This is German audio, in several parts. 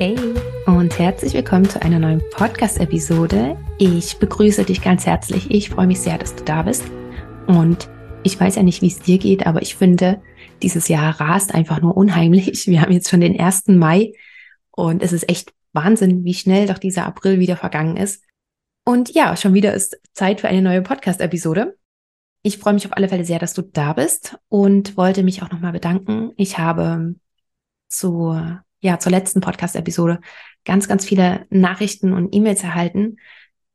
Hey und herzlich willkommen zu einer neuen Podcast-Episode. Ich begrüße dich ganz herzlich. Ich freue mich sehr, dass du da bist. Und ich weiß ja nicht, wie es dir geht, aber ich finde, dieses Jahr rast einfach nur unheimlich. Wir haben jetzt schon den 1. Mai und es ist echt Wahnsinn, wie schnell doch dieser April wieder vergangen ist. Und ja, schon wieder ist Zeit für eine neue Podcast-Episode. Ich freue mich auf alle Fälle sehr, dass du da bist und wollte mich auch nochmal bedanken. Ich habe zu ja, zur letzten Podcast-Episode ganz, ganz viele Nachrichten und E-Mails erhalten,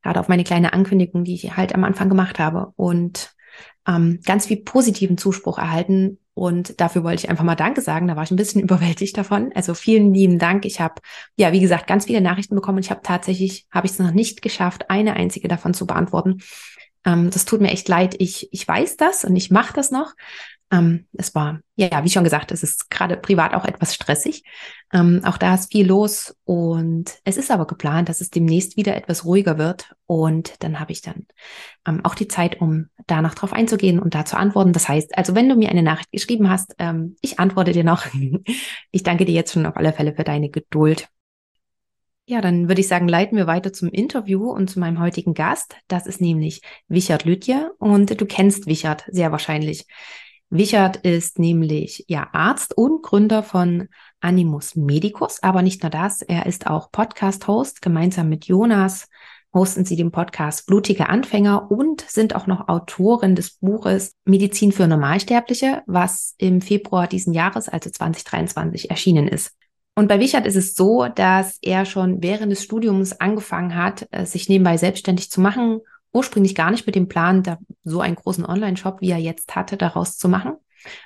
gerade auf meine kleine Ankündigung, die ich halt am Anfang gemacht habe und ähm, ganz viel positiven Zuspruch erhalten. Und dafür wollte ich einfach mal Danke sagen. Da war ich ein bisschen überwältigt davon. Also vielen lieben Dank. Ich habe, ja, wie gesagt, ganz viele Nachrichten bekommen und ich habe tatsächlich, habe ich es noch nicht geschafft, eine einzige davon zu beantworten. Ähm, das tut mir echt leid. Ich, ich weiß das und ich mache das noch. Ähm, es war, ja, wie schon gesagt, es ist gerade privat auch etwas stressig. Ähm, auch da ist viel los und es ist aber geplant, dass es demnächst wieder etwas ruhiger wird und dann habe ich dann ähm, auch die Zeit, um danach drauf einzugehen und da zu antworten. Das heißt, also wenn du mir eine Nachricht geschrieben hast, ähm, ich antworte dir noch. ich danke dir jetzt schon auf alle Fälle für deine Geduld. Ja, dann würde ich sagen, leiten wir weiter zum Interview und zu meinem heutigen Gast. Das ist nämlich Wichert Lütje und du kennst Wichert sehr wahrscheinlich. Wichert ist nämlich ja Arzt und Gründer von Animus Medicus, aber nicht nur das, er ist auch Podcast-Host. Gemeinsam mit Jonas hosten sie den Podcast Blutige Anfänger und sind auch noch Autorin des Buches Medizin für Normalsterbliche, was im Februar diesen Jahres, also 2023, erschienen ist. Und bei Wichert ist es so, dass er schon während des Studiums angefangen hat, äh, sich nebenbei selbstständig zu machen ursprünglich gar nicht mit dem Plan, da so einen großen Online-Shop, wie er jetzt hatte, daraus zu machen.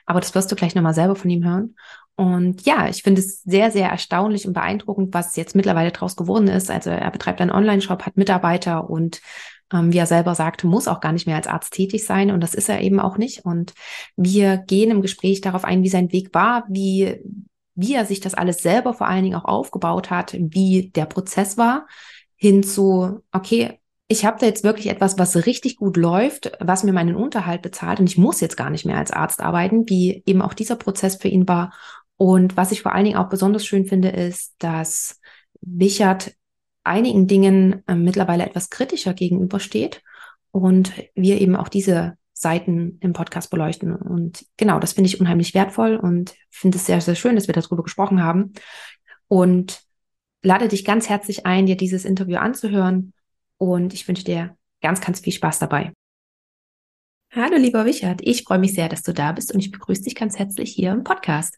Aber das wirst du gleich nochmal selber von ihm hören. Und ja, ich finde es sehr, sehr erstaunlich und beeindruckend, was jetzt mittlerweile daraus geworden ist. Also er betreibt einen Online-Shop, hat Mitarbeiter und ähm, wie er selber sagte, muss auch gar nicht mehr als Arzt tätig sein. Und das ist er eben auch nicht. Und wir gehen im Gespräch darauf ein, wie sein Weg war, wie, wie er sich das alles selber vor allen Dingen auch aufgebaut hat, wie der Prozess war, hin zu, okay, ich habe da jetzt wirklich etwas, was richtig gut läuft, was mir meinen Unterhalt bezahlt und ich muss jetzt gar nicht mehr als Arzt arbeiten, wie eben auch dieser Prozess für ihn war. Und was ich vor allen Dingen auch besonders schön finde, ist, dass Wichert einigen Dingen äh, mittlerweile etwas kritischer gegenübersteht und wir eben auch diese Seiten im Podcast beleuchten. Und genau, das finde ich unheimlich wertvoll und finde es sehr, sehr schön, dass wir darüber gesprochen haben. Und lade dich ganz herzlich ein, dir dieses Interview anzuhören und ich wünsche dir ganz, ganz viel Spaß dabei. Hallo, lieber Wichert. Ich freue mich sehr, dass du da bist und ich begrüße dich ganz herzlich hier im Podcast.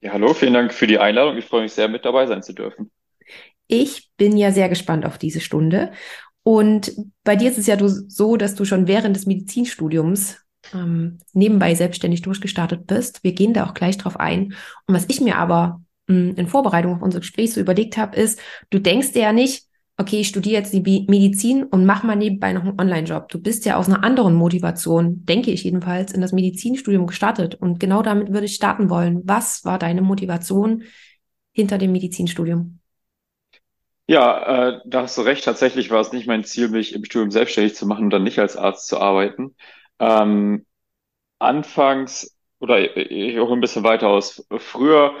Ja, hallo, vielen Dank für die Einladung. Ich freue mich sehr, mit dabei sein zu dürfen. Ich bin ja sehr gespannt auf diese Stunde. Und bei dir ist es ja so, dass du schon während des Medizinstudiums ähm, nebenbei selbstständig durchgestartet bist. Wir gehen da auch gleich drauf ein. Und was ich mir aber mh, hm, in Vorbereitung auf unser Gespräch so überlegt habe, ist, du denkst dir ja nicht, okay, ich studiere jetzt die Medizin und mach mal nebenbei noch einen Online-Job. Du bist ja aus einer anderen Motivation, denke ich jedenfalls, in das Medizinstudium gestartet. Und genau damit würde ich starten wollen. Was war deine Motivation hinter dem Medizinstudium? Ja, äh, da hast du recht. Tatsächlich war es nicht mein Ziel, mich im Studium selbstständig zu machen und dann nicht als Arzt zu arbeiten. Ähm, anfangs, oder ich auch ein bisschen weiter aus, früher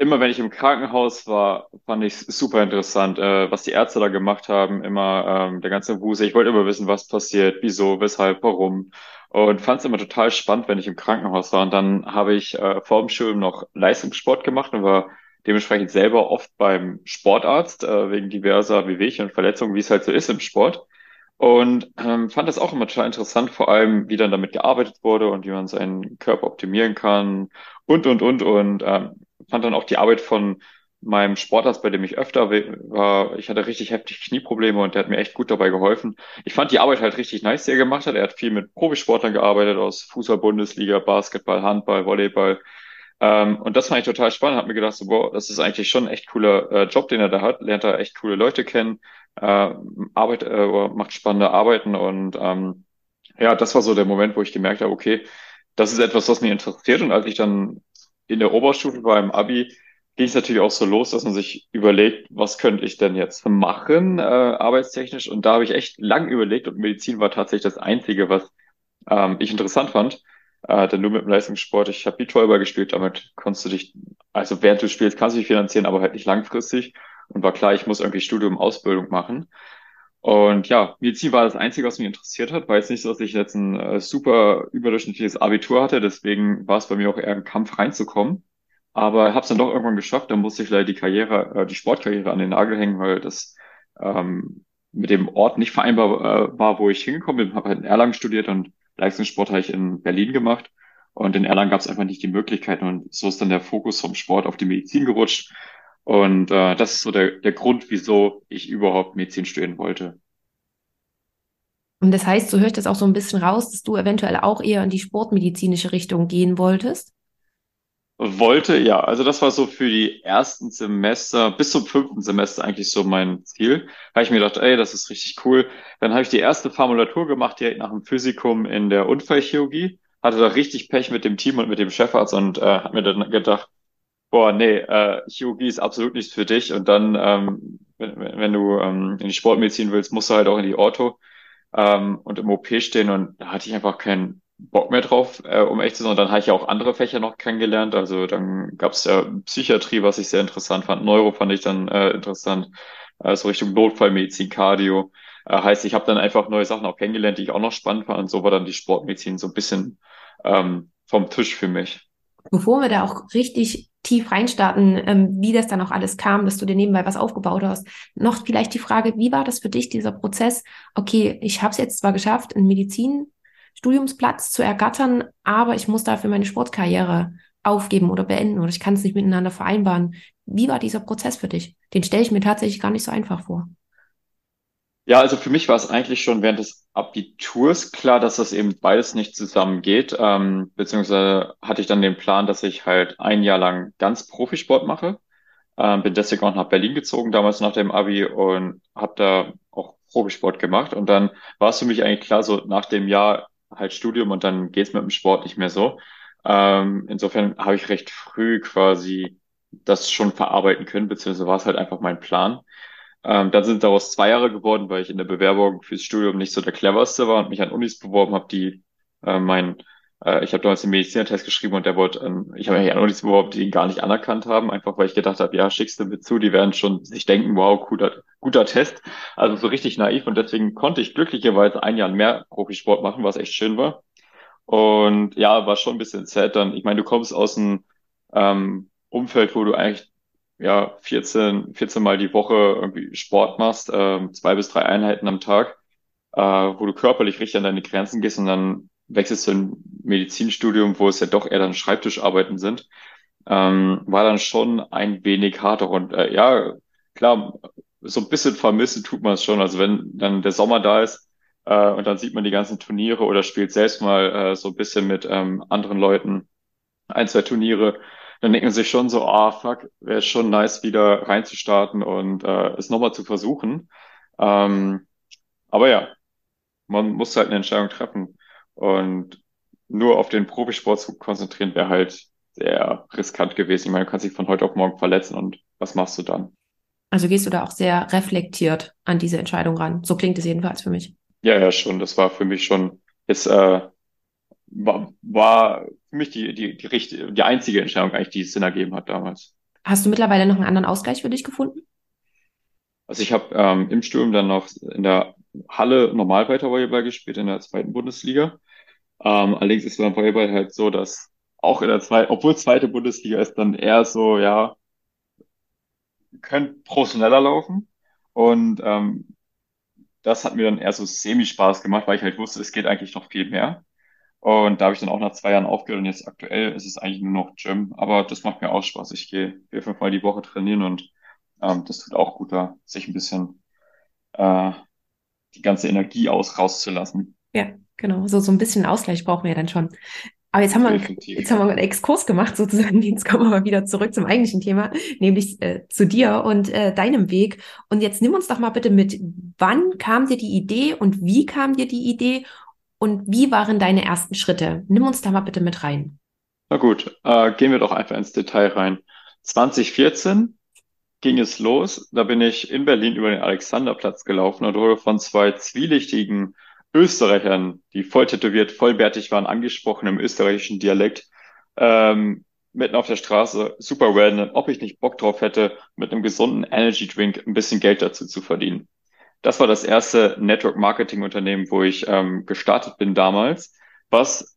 immer wenn ich im Krankenhaus war, fand ich super interessant, äh, was die Ärzte da gemacht haben. Immer ähm, der ganze Wuse. Ich wollte immer wissen, was passiert, wieso, weshalb, warum. Und fand es immer total spannend, wenn ich im Krankenhaus war. Und dann habe ich äh, vor dem Studium noch Leistungssport gemacht und war dementsprechend selber oft beim Sportarzt äh, wegen diverser Wehwehchen und Verletzungen, wie es halt so ist im Sport. Und ähm, fand das auch immer total interessant, vor allem wie dann damit gearbeitet wurde und wie man seinen Körper optimieren kann und, und, und. Und ähm, fand dann auch die Arbeit von meinem Sportarzt, bei dem ich öfter war, ich hatte richtig heftig Knieprobleme und der hat mir echt gut dabei geholfen. Ich fand die Arbeit halt richtig nice, die er gemacht hat. Er hat viel mit Profisportlern gearbeitet aus Fußball, Bundesliga, Basketball, Handball, Volleyball. Ähm, und das fand ich total spannend, habe mir gedacht, so, boah, das ist eigentlich schon ein echt cooler äh, Job, den er da hat, lernt er echt coole Leute kennen, äh, arbeitet, äh, macht spannende Arbeiten und ähm, ja, das war so der Moment, wo ich gemerkt habe, okay, das ist etwas, was mich interessiert. Und als ich dann in der Oberstufe war im Abi, ging es natürlich auch so los, dass man sich überlegt, was könnte ich denn jetzt machen, äh, arbeitstechnisch. Und da habe ich echt lang überlegt und Medizin war tatsächlich das Einzige, was ähm, ich interessant fand. Äh, denn nur mit dem Leistungssport, ich habe Beachvolleyball gespielt, damit konntest du dich, also während du spielst, kannst du dich finanzieren, aber halt nicht langfristig. Und war klar, ich muss irgendwie Studium, Ausbildung machen. Und ja, Medizin war das Einzige, was mich interessiert hat. War jetzt nicht so, dass ich jetzt ein äh, super überdurchschnittliches Abitur hatte, deswegen war es bei mir auch eher ein Kampf reinzukommen. Aber habe es dann doch irgendwann geschafft. Dann musste ich leider die Karriere, äh, die Sportkarriere an den Nagel hängen, weil das ähm, mit dem Ort nicht vereinbar äh, war, wo ich hingekommen bin. Habe halt in Erlangen studiert und Leistungssport habe ich in Berlin gemacht. Und in Erlangen gab es einfach nicht die Möglichkeiten. Und so ist dann der Fokus vom Sport auf die Medizin gerutscht. Und äh, das ist so der, der Grund, wieso ich überhaupt Medizin studieren wollte. Und das heißt, so höre ich das auch so ein bisschen raus, dass du eventuell auch eher in die sportmedizinische Richtung gehen wolltest? Wollte, ja. Also das war so für die ersten Semester, bis zum fünften Semester eigentlich so mein Ziel. Habe ich mir gedacht, ey, das ist richtig cool. Dann habe ich die erste Formulatur gemacht, direkt nach dem Physikum in der Unfallchirurgie. Hatte da richtig Pech mit dem Team und mit dem Chefarzt und äh, habe mir dann gedacht, boah, nee, äh, Chirurgie ist absolut nichts für dich. Und dann, ähm, wenn, wenn du ähm, in die Sportmedizin willst, musst du halt auch in die Ortho ähm, und im OP stehen. Und da hatte ich einfach keinen Bock mehr drauf, äh, um echt zu sein. Und dann habe ich ja auch andere Fächer noch kennengelernt. Also dann gab es ja Psychiatrie, was ich sehr interessant fand. Neuro fand ich dann äh, interessant. Also Richtung Notfallmedizin, Cardio. Äh, heißt, ich habe dann einfach neue Sachen auch kennengelernt, die ich auch noch spannend fand. Und so war dann die Sportmedizin so ein bisschen ähm, vom Tisch für mich. Bevor wir da auch richtig tief reinstarten, ähm, wie das dann auch alles kam, dass du dir nebenbei was aufgebaut hast. Noch vielleicht die Frage, wie war das für dich, dieser Prozess? Okay, ich habe es jetzt zwar geschafft, einen Medizinstudiumsplatz zu ergattern, aber ich muss dafür meine Sportkarriere aufgeben oder beenden oder ich kann es nicht miteinander vereinbaren. Wie war dieser Prozess für dich? Den stelle ich mir tatsächlich gar nicht so einfach vor. Ja, also für mich war es eigentlich schon während des Abiturs klar, dass das eben beides nicht zusammengeht. Ähm, beziehungsweise hatte ich dann den Plan, dass ich halt ein Jahr lang ganz Profisport mache. Ähm, bin deswegen auch nach Berlin gezogen, damals nach dem Abi und habe da auch Profisport gemacht. Und dann war es für mich eigentlich klar, so nach dem Jahr halt Studium und dann geht's mit dem Sport nicht mehr so. Ähm, insofern habe ich recht früh quasi das schon verarbeiten können, beziehungsweise war es halt einfach mein Plan. Ähm, dann sind daraus zwei Jahre geworden, weil ich in der Bewerbung fürs Studium nicht so der cleverste war und mich an Unis beworben habe, die äh, mein, äh, ich habe damals den Medizinertest geschrieben und der wollte, ähm, ich habe mich an Unis beworben, die ihn gar nicht anerkannt haben, einfach weil ich gedacht habe, ja, schickst du mit zu, die werden schon sich denken, wow, guter, guter Test. Also so richtig naiv und deswegen konnte ich glücklicherweise ein Jahr mehr Profisport machen, was echt schön war. Und ja, war schon ein bisschen sad dann. Ich meine, du kommst aus einem ähm, Umfeld, wo du eigentlich ja, 14, 14 Mal die Woche irgendwie Sport machst, äh, zwei bis drei Einheiten am Tag, äh, wo du körperlich richtig an deine Grenzen gehst und dann wechselst du ein Medizinstudium, wo es ja doch eher dann Schreibtischarbeiten sind, ähm, war dann schon ein wenig harter. Und äh, ja, klar, so ein bisschen vermissen tut man es schon. Also wenn dann der Sommer da ist äh, und dann sieht man die ganzen Turniere oder spielt selbst mal äh, so ein bisschen mit ähm, anderen Leuten ein, zwei Turniere, dann denkt man sich schon so, ah, fuck, wäre schon nice, wieder reinzustarten und äh, es nochmal zu versuchen. Ähm, aber ja, man muss halt eine Entscheidung treffen. Und nur auf den Profisport zu konzentrieren, wäre halt sehr riskant gewesen. Ich meine, du kannst dich von heute auf morgen verletzen und was machst du dann? Also gehst du da auch sehr reflektiert an diese Entscheidung ran. So klingt es jedenfalls für mich. Ja, ja, schon. Das war für mich schon jetzt äh, war, war für mich die, die, die, richtige, die einzige Entscheidung eigentlich, die es Sinn ergeben hat damals. Hast du mittlerweile noch einen anderen Ausgleich für dich gefunden? Also ich habe ähm, im Sturm dann noch in der Halle normal weiter Volleyball gespielt in der zweiten Bundesliga. Ähm, allerdings ist beim Volleyball halt so, dass auch in der zweiten, obwohl zweite Bundesliga ist, dann eher so, ja, könnte professioneller laufen. Und ähm, das hat mir dann eher so semi-Spaß gemacht, weil ich halt wusste, es geht eigentlich noch viel mehr. Und da habe ich dann auch nach zwei Jahren aufgehört und jetzt aktuell ist es eigentlich nur noch Gym. Aber das macht mir auch Spaß. Ich gehe vier, fünf die Woche trainieren und ähm, das tut auch gut, da sich ein bisschen äh, die ganze Energie aus rauszulassen. Ja, genau. So, so ein bisschen Ausgleich brauchen wir ja dann schon. Aber jetzt haben wir, jetzt haben wir einen Exkurs gemacht sozusagen. Jetzt kommen wir mal wieder zurück zum eigentlichen Thema, nämlich äh, zu dir und äh, deinem Weg. Und jetzt nimm uns doch mal bitte mit, wann kam dir die Idee und wie kam dir die Idee und wie waren deine ersten Schritte? Nimm uns da mal bitte mit rein. Na gut, äh, gehen wir doch einfach ins Detail rein. 2014 ging es los. Da bin ich in Berlin über den Alexanderplatz gelaufen und wurde von zwei zwielichtigen Österreichern, die voll tätowiert, vollbärtig waren, angesprochen im österreichischen Dialekt, ähm, mitten auf der Straße, super random, ob ich nicht Bock drauf hätte, mit einem gesunden Energy Drink ein bisschen Geld dazu zu verdienen. Das war das erste Network Marketing Unternehmen, wo ich ähm, gestartet bin damals, was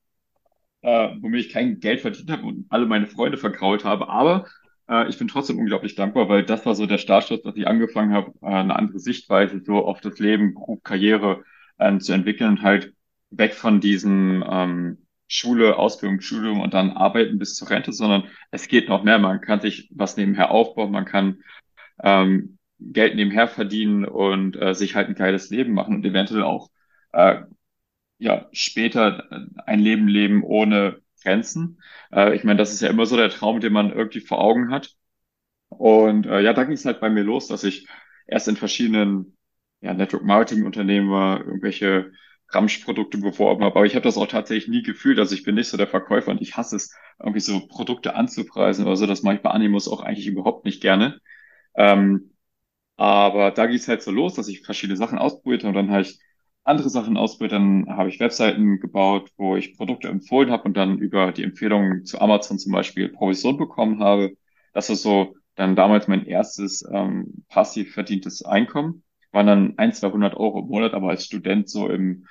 äh, womit ich kein Geld verdient habe und alle meine Freunde vergrault habe, aber äh, ich bin trotzdem unglaublich dankbar, weil das war so der Startschuss, dass ich angefangen habe, äh, eine andere Sichtweise so auf das Leben, Beruf, Karriere äh, zu entwickeln und halt weg von diesem ähm, Schule, Ausbildung, Studium und dann arbeiten bis zur Rente, sondern es geht noch mehr. Man kann sich was nebenher aufbauen, man kann ähm, Geld nebenher verdienen und äh, sich halt ein geiles Leben machen und eventuell auch äh, ja später ein Leben leben ohne Grenzen. Äh, ich meine, das ist ja immer so der Traum, den man irgendwie vor Augen hat. Und äh, ja, da ging es halt bei mir los, dass ich erst in verschiedenen ja, Network Marketing Unternehmen war, irgendwelche Ramsch-Produkte beworben habe. Aber ich habe das auch tatsächlich nie gefühlt. Also ich bin nicht so der Verkäufer und ich hasse es, irgendwie so Produkte anzupreisen oder so. Das mache ich bei Animus auch eigentlich überhaupt nicht gerne. Ähm, aber da ging es halt so los, dass ich verschiedene Sachen ausprobiert habe und dann habe ich andere Sachen ausprobiert. Dann habe ich Webseiten gebaut, wo ich Produkte empfohlen habe und dann über die Empfehlungen zu Amazon zum Beispiel Provision bekommen habe. Das ist so dann damals mein erstes ähm, passiv verdientes Einkommen. Waren dann ein, 200 Euro im Monat, aber als Student so im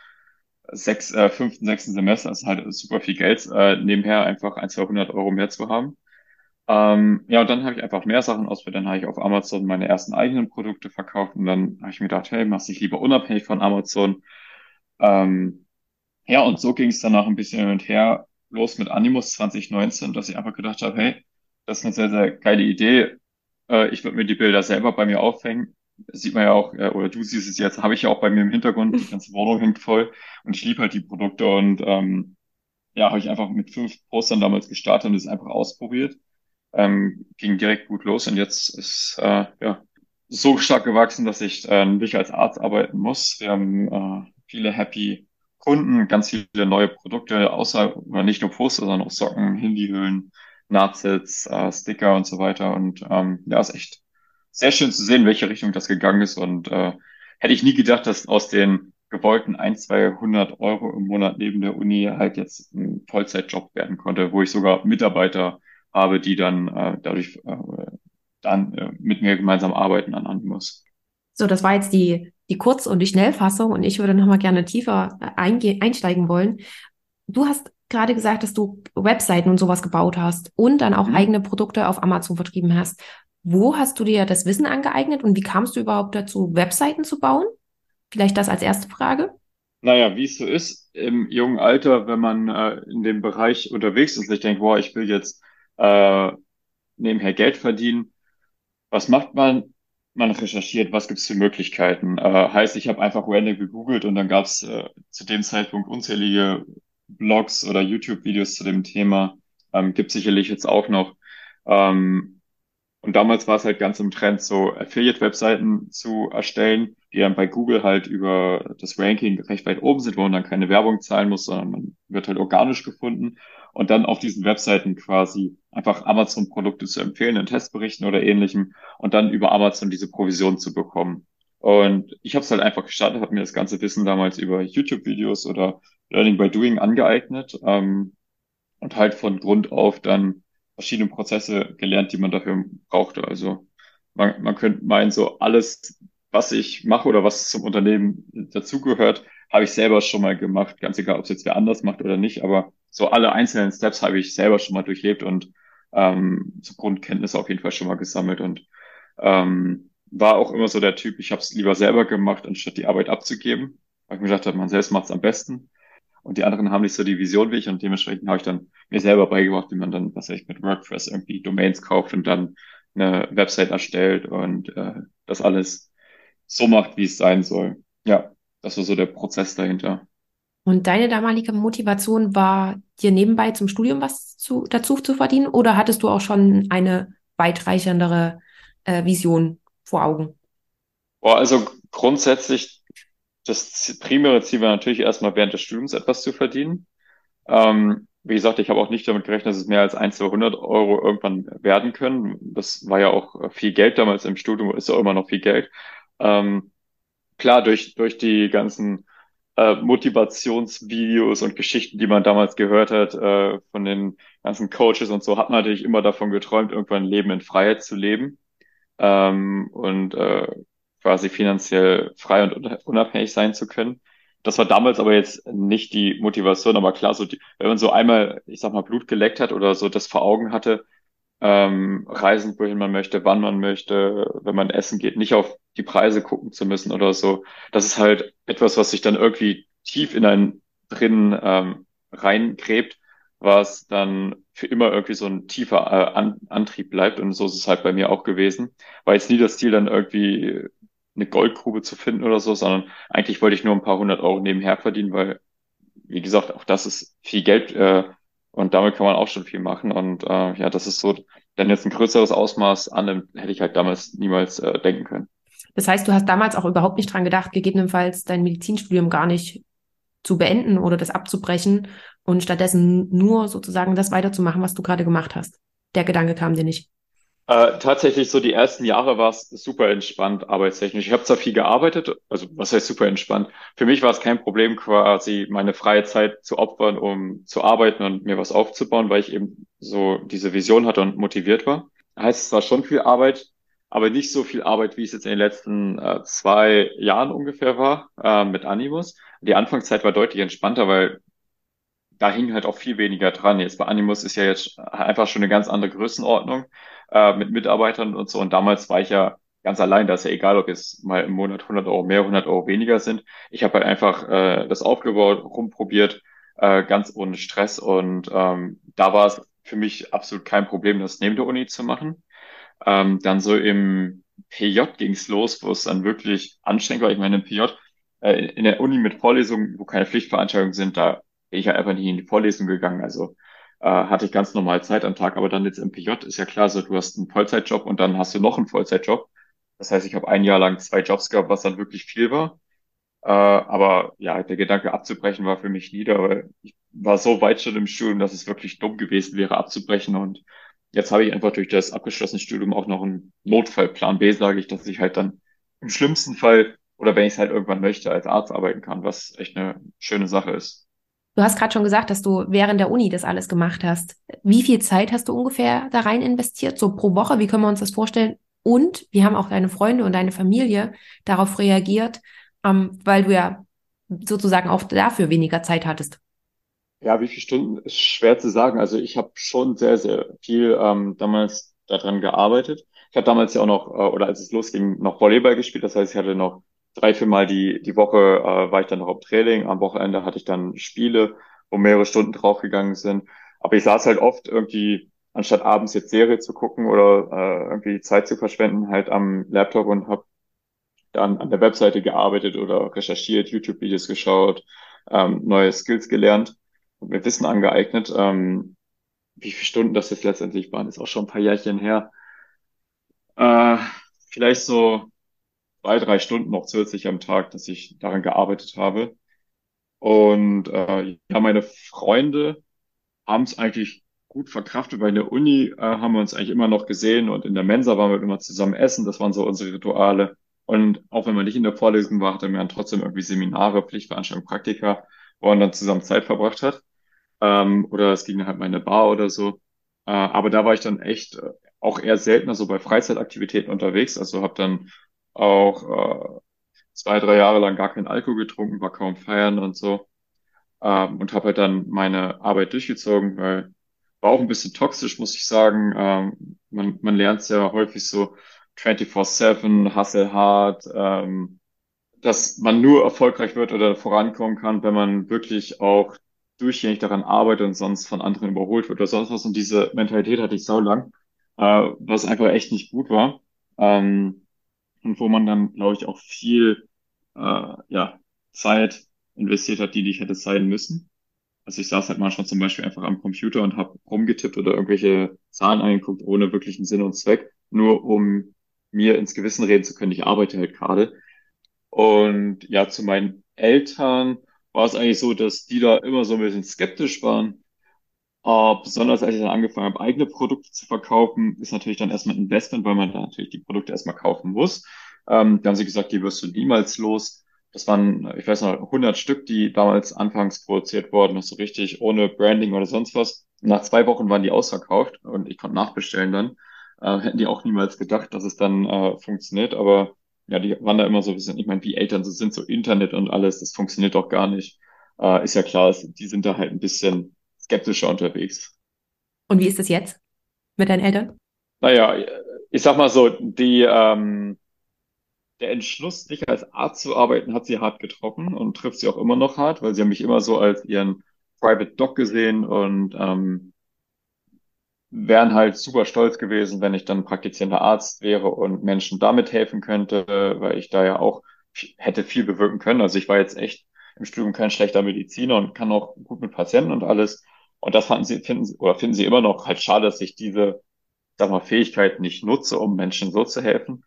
sechs, äh, fünften, sechsten Semester ist halt super viel Geld, äh, nebenher einfach ein, 200 Euro mehr zu haben. Ähm, ja, und dann habe ich einfach mehr Sachen ausprobiert. Dann habe ich auf Amazon meine ersten eigenen Produkte verkauft und dann habe ich mir gedacht, hey, mach dich lieber unabhängig von Amazon. Ähm, ja, und so ging es dann auch ein bisschen hin und her los mit Animus 2019, dass ich einfach gedacht habe, hey, das ist eine sehr, sehr geile Idee. Äh, ich würde mir die Bilder selber bei mir aufhängen. Sieht man ja auch, äh, oder du siehst es jetzt, habe ich ja auch bei mir im Hintergrund, die ganze Wohnung hängt voll und ich liebe halt die Produkte und ähm, ja, habe ich einfach mit fünf Postern damals gestartet und es einfach ausprobiert ähm, ging direkt gut los und jetzt ist äh, ja so stark gewachsen, dass ich äh, nicht als Arzt arbeiten muss. Wir haben äh, viele happy Kunden, ganz viele neue Produkte, außer oder nicht nur Poster, sondern auch Socken, Handyhüllen, Nutsets, äh, Sticker und so weiter. Und ähm, ja, ist echt sehr schön zu sehen, in welche Richtung das gegangen ist. Und äh, hätte ich nie gedacht, dass aus den gewollten ein, 200 Euro im Monat neben der Uni halt jetzt ein Vollzeitjob werden konnte, wo ich sogar Mitarbeiter habe, die dann äh, dadurch äh, dann äh, mit mir gemeinsam arbeiten an Animus. So, das war jetzt die, die Kurz- und die Schnellfassung und ich würde nochmal gerne tiefer äh, einsteigen wollen. Du hast gerade gesagt, dass du Webseiten und sowas gebaut hast und dann auch mhm. eigene Produkte auf Amazon vertrieben hast. Wo hast du dir das Wissen angeeignet und wie kamst du überhaupt dazu, Webseiten zu bauen? Vielleicht das als erste Frage. Naja, wie es so ist im jungen Alter, wenn man äh, in dem Bereich unterwegs ist und sich denkt, boah, ich will jetzt äh, nebenher Geld verdienen. Was macht man? Man recherchiert, was gibt's für Möglichkeiten. Äh, heißt, ich habe einfach random gegoogelt und dann gab's äh, zu dem Zeitpunkt unzählige Blogs oder YouTube-Videos zu dem Thema. Ähm, gibt sicherlich jetzt auch noch. Ähm, und damals war es halt ganz im Trend, so Affiliate-Webseiten zu erstellen, die dann bei Google halt über das Ranking recht weit oben sind, wo man dann keine Werbung zahlen muss, sondern man wird halt organisch gefunden und dann auf diesen Webseiten quasi einfach Amazon-Produkte zu empfehlen in Testberichten oder ähnlichem und dann über Amazon diese Provision zu bekommen. Und ich habe es halt einfach gestartet, habe mir das ganze Wissen damals über YouTube-Videos oder Learning by Doing angeeignet ähm, und halt von Grund auf dann verschiedene Prozesse gelernt, die man dafür brauchte. Also man, man könnte meinen, so alles, was ich mache oder was zum Unternehmen dazugehört, habe ich selber schon mal gemacht. Ganz egal, ob es jetzt wer anders macht oder nicht, aber so alle einzelnen Steps habe ich selber schon mal durchlebt und ähm, so Grundkenntnisse auf jeden Fall schon mal gesammelt und ähm, war auch immer so der Typ, ich habe es lieber selber gemacht, anstatt die Arbeit abzugeben, weil ich mir gedacht habe, man selbst macht es am besten und die anderen haben nicht so die Vision wie ich und dementsprechend habe ich dann mir selber beigebracht, wie man dann, was weiß ich, mit WordPress irgendwie Domains kauft und dann eine Website erstellt und äh, das alles so macht, wie es sein soll. Ja, das war so der Prozess dahinter. Und deine damalige Motivation war, dir nebenbei zum Studium was zu, dazu zu verdienen oder hattest du auch schon eine weitreichendere äh, Vision vor Augen? Boah, also grundsätzlich, das primäre Ziel war natürlich erstmal während des Studiums etwas zu verdienen. Ähm, wie gesagt, ich habe auch nicht damit gerechnet, dass es mehr als 1, 200 Euro irgendwann werden können. Das war ja auch viel Geld damals im Studium, ist ja immer noch viel Geld. Ähm, klar, durch, durch die ganzen äh, Motivationsvideos und Geschichten, die man damals gehört hat, äh, von den ganzen Coaches und so, hat man natürlich immer davon geträumt, irgendwann ein Leben in Freiheit zu leben ähm, und äh, quasi finanziell frei und unabhängig sein zu können. Das war damals aber jetzt nicht die Motivation, aber klar, so die, wenn man so einmal, ich sag mal, Blut geleckt hat oder so das vor Augen hatte, ähm, reisen, wohin man möchte, wann man möchte, wenn man essen geht, nicht auf die Preise gucken zu müssen oder so. Das ist halt etwas, was sich dann irgendwie tief in einen drin ähm, reingräbt, was dann für immer irgendwie so ein tiefer äh, An Antrieb bleibt. Und so ist es halt bei mir auch gewesen. War jetzt nie das Ziel, dann irgendwie eine Goldgrube zu finden oder so, sondern eigentlich wollte ich nur ein paar hundert Euro nebenher verdienen, weil, wie gesagt, auch das ist viel Geld äh, und damit kann man auch schon viel machen. Und äh, ja, das ist so, wenn jetzt ein größeres Ausmaß annimmt, hätte ich halt damals niemals äh, denken können. Das heißt, du hast damals auch überhaupt nicht dran gedacht, gegebenenfalls dein Medizinstudium gar nicht zu beenden oder das abzubrechen und stattdessen nur sozusagen das weiterzumachen, was du gerade gemacht hast. Der Gedanke kam dir nicht. Äh, tatsächlich so die ersten Jahre war es super entspannt arbeitstechnisch. Ich habe zwar viel gearbeitet, also was heißt super entspannt? Für mich war es kein Problem, quasi meine freie Zeit zu opfern, um zu arbeiten und mir was aufzubauen, weil ich eben so diese Vision hatte und motiviert war. Heißt, es war schon viel Arbeit, aber nicht so viel Arbeit, wie es jetzt in den letzten äh, zwei Jahren ungefähr war äh, mit Animus. Die Anfangszeit war deutlich entspannter, weil da hing halt auch viel weniger dran. Jetzt bei Animus ist ja jetzt einfach schon eine ganz andere Größenordnung äh, mit Mitarbeitern und so. Und damals war ich ja ganz allein. Da ist ja egal, ob jetzt mal im Monat 100 Euro mehr, 100 Euro weniger sind. Ich habe halt einfach äh, das aufgebaut, rumprobiert, äh, ganz ohne Stress. Und ähm, da war es für mich absolut kein Problem, das neben der Uni zu machen. Ähm, dann so im PJ ging's los, wo es dann wirklich anstrengend war. Ich meine, im PJ, äh, in der Uni mit Vorlesungen, wo keine Pflichtveranstaltungen sind, da ich halt einfach nicht in die Vorlesung gegangen. Also äh, hatte ich ganz normal Zeit am Tag, aber dann jetzt im PJ ist ja klar, so du hast einen Vollzeitjob und dann hast du noch einen Vollzeitjob. Das heißt, ich habe ein Jahr lang zwei Jobs gehabt, was dann wirklich viel war. Äh, aber ja, der Gedanke abzubrechen war für mich nieder, weil ich war so weit schon im Studium, dass es wirklich dumm gewesen wäre, abzubrechen. Und jetzt habe ich einfach durch das abgeschlossene Studium auch noch einen Notfallplan B, sage ich, dass ich halt dann im schlimmsten Fall oder wenn ich es halt irgendwann möchte, als Arzt arbeiten kann, was echt eine schöne Sache ist. Du hast gerade schon gesagt, dass du während der Uni das alles gemacht hast. Wie viel Zeit hast du ungefähr da rein investiert? So pro Woche? Wie können wir uns das vorstellen? Und wie haben auch deine Freunde und deine Familie darauf reagiert, ähm, weil du ja sozusagen auch dafür weniger Zeit hattest? Ja, wie viele Stunden ist schwer zu sagen. Also ich habe schon sehr, sehr viel ähm, damals daran gearbeitet. Ich habe damals ja auch noch, äh, oder als es losging, noch Volleyball gespielt. Das heißt, ich hatte noch drei, vier Mal die, die Woche äh, war ich dann noch im Training. Am Wochenende hatte ich dann Spiele, wo mehrere Stunden draufgegangen sind. Aber ich saß halt oft irgendwie, anstatt abends jetzt Serie zu gucken oder äh, irgendwie Zeit zu verschwenden, halt am Laptop und habe dann an der Webseite gearbeitet oder recherchiert, YouTube-Videos geschaut, ähm, neue Skills gelernt und mir Wissen angeeignet. Ähm, wie viele Stunden das jetzt letztendlich waren, ist auch schon ein paar Jährchen her. Äh, vielleicht so zwei, drei Stunden noch zusätzlich am Tag, dass ich daran gearbeitet habe. Und äh, ja, meine Freunde haben es eigentlich gut verkraftet, in der Uni äh, haben wir uns eigentlich immer noch gesehen und in der Mensa waren wir immer zusammen essen. Das waren so unsere Rituale. Und auch wenn man nicht in der Vorlesung war, hatte man trotzdem irgendwie Seminare, Pflichtveranstaltungen, Praktika, wo man dann zusammen Zeit verbracht hat. Ähm, oder es ging halt mal in eine Bar oder so. Äh, aber da war ich dann echt äh, auch eher seltener so bei Freizeitaktivitäten unterwegs. Also habe dann auch äh, zwei, drei Jahre lang gar kein Alkohol getrunken, war kaum feiern und so. Ähm, und habe halt dann meine Arbeit durchgezogen, weil war auch ein bisschen toxisch, muss ich sagen. Ähm, man, man lernt es ja häufig so 24-7, hustle hard, ähm, dass man nur erfolgreich wird oder vorankommen kann, wenn man wirklich auch durchgängig daran arbeitet und sonst von anderen überholt wird oder sonst was. Und diese Mentalität hatte ich sau lang, äh, was einfach echt nicht gut war. Ähm, und wo man dann, glaube ich, auch viel äh, ja, Zeit investiert hat, die nicht hätte sein müssen. Also ich saß halt manchmal zum Beispiel einfach am Computer und habe rumgetippt oder irgendwelche Zahlen eingeguckt, ohne wirklichen Sinn und Zweck, nur um mir ins Gewissen reden zu können, ich arbeite halt gerade. Und ja, zu meinen Eltern war es eigentlich so, dass die da immer so ein bisschen skeptisch waren. Aber besonders als ich dann angefangen habe, eigene Produkte zu verkaufen, ist natürlich dann erstmal ein Investment, weil man da natürlich die Produkte erstmal kaufen muss. Ähm, da haben sie gesagt, die wirst du niemals los. Das waren, ich weiß noch, 100 Stück, die damals anfangs produziert wurden, noch so richtig ohne Branding oder sonst was. Nach zwei Wochen waren die ausverkauft und ich konnte nachbestellen dann. Äh, hätten die auch niemals gedacht, dass es dann äh, funktioniert, aber ja, die waren da immer so ein bisschen, ich meine, wie Eltern so sind, so Internet und alles, das funktioniert doch gar nicht. Äh, ist ja klar, die sind da halt ein bisschen skeptischer unterwegs. Und wie ist das jetzt mit deinen Eltern? Naja, ich sag mal so, die, ähm, der Entschluss, nicht als Arzt zu arbeiten, hat sie hart getroffen und trifft sie auch immer noch hart, weil sie haben mich immer so als ihren Private Doc gesehen und ähm, wären halt super stolz gewesen, wenn ich dann praktizierender Arzt wäre und Menschen damit helfen könnte, weil ich da ja auch hätte viel bewirken können. Also ich war jetzt echt im Studium kein schlechter Mediziner und kann auch gut mit Patienten und alles. Und das fanden sie, finden sie, oder finden sie immer noch halt schade, dass ich diese, sag mal, Fähigkeit nicht nutze, um Menschen so zu helfen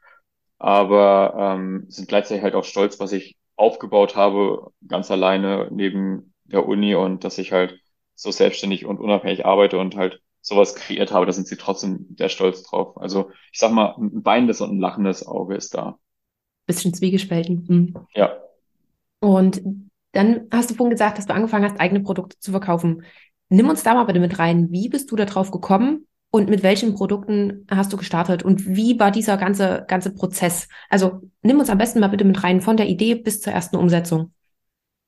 aber ähm, sind gleichzeitig halt auch stolz, was ich aufgebaut habe, ganz alleine neben der Uni und dass ich halt so selbstständig und unabhängig arbeite und halt sowas kreiert habe, da sind sie trotzdem sehr stolz drauf. Also ich sag mal, ein weinendes und ein lachendes Auge ist da. Bisschen zwiegespalten. Mhm. Ja. Und dann hast du vorhin gesagt, dass du angefangen hast, eigene Produkte zu verkaufen. Nimm uns da mal bitte mit rein. Wie bist du da drauf gekommen? und mit welchen Produkten hast du gestartet und wie war dieser ganze, ganze Prozess? Also nimm uns am besten mal bitte mit rein von der Idee bis zur ersten Umsetzung.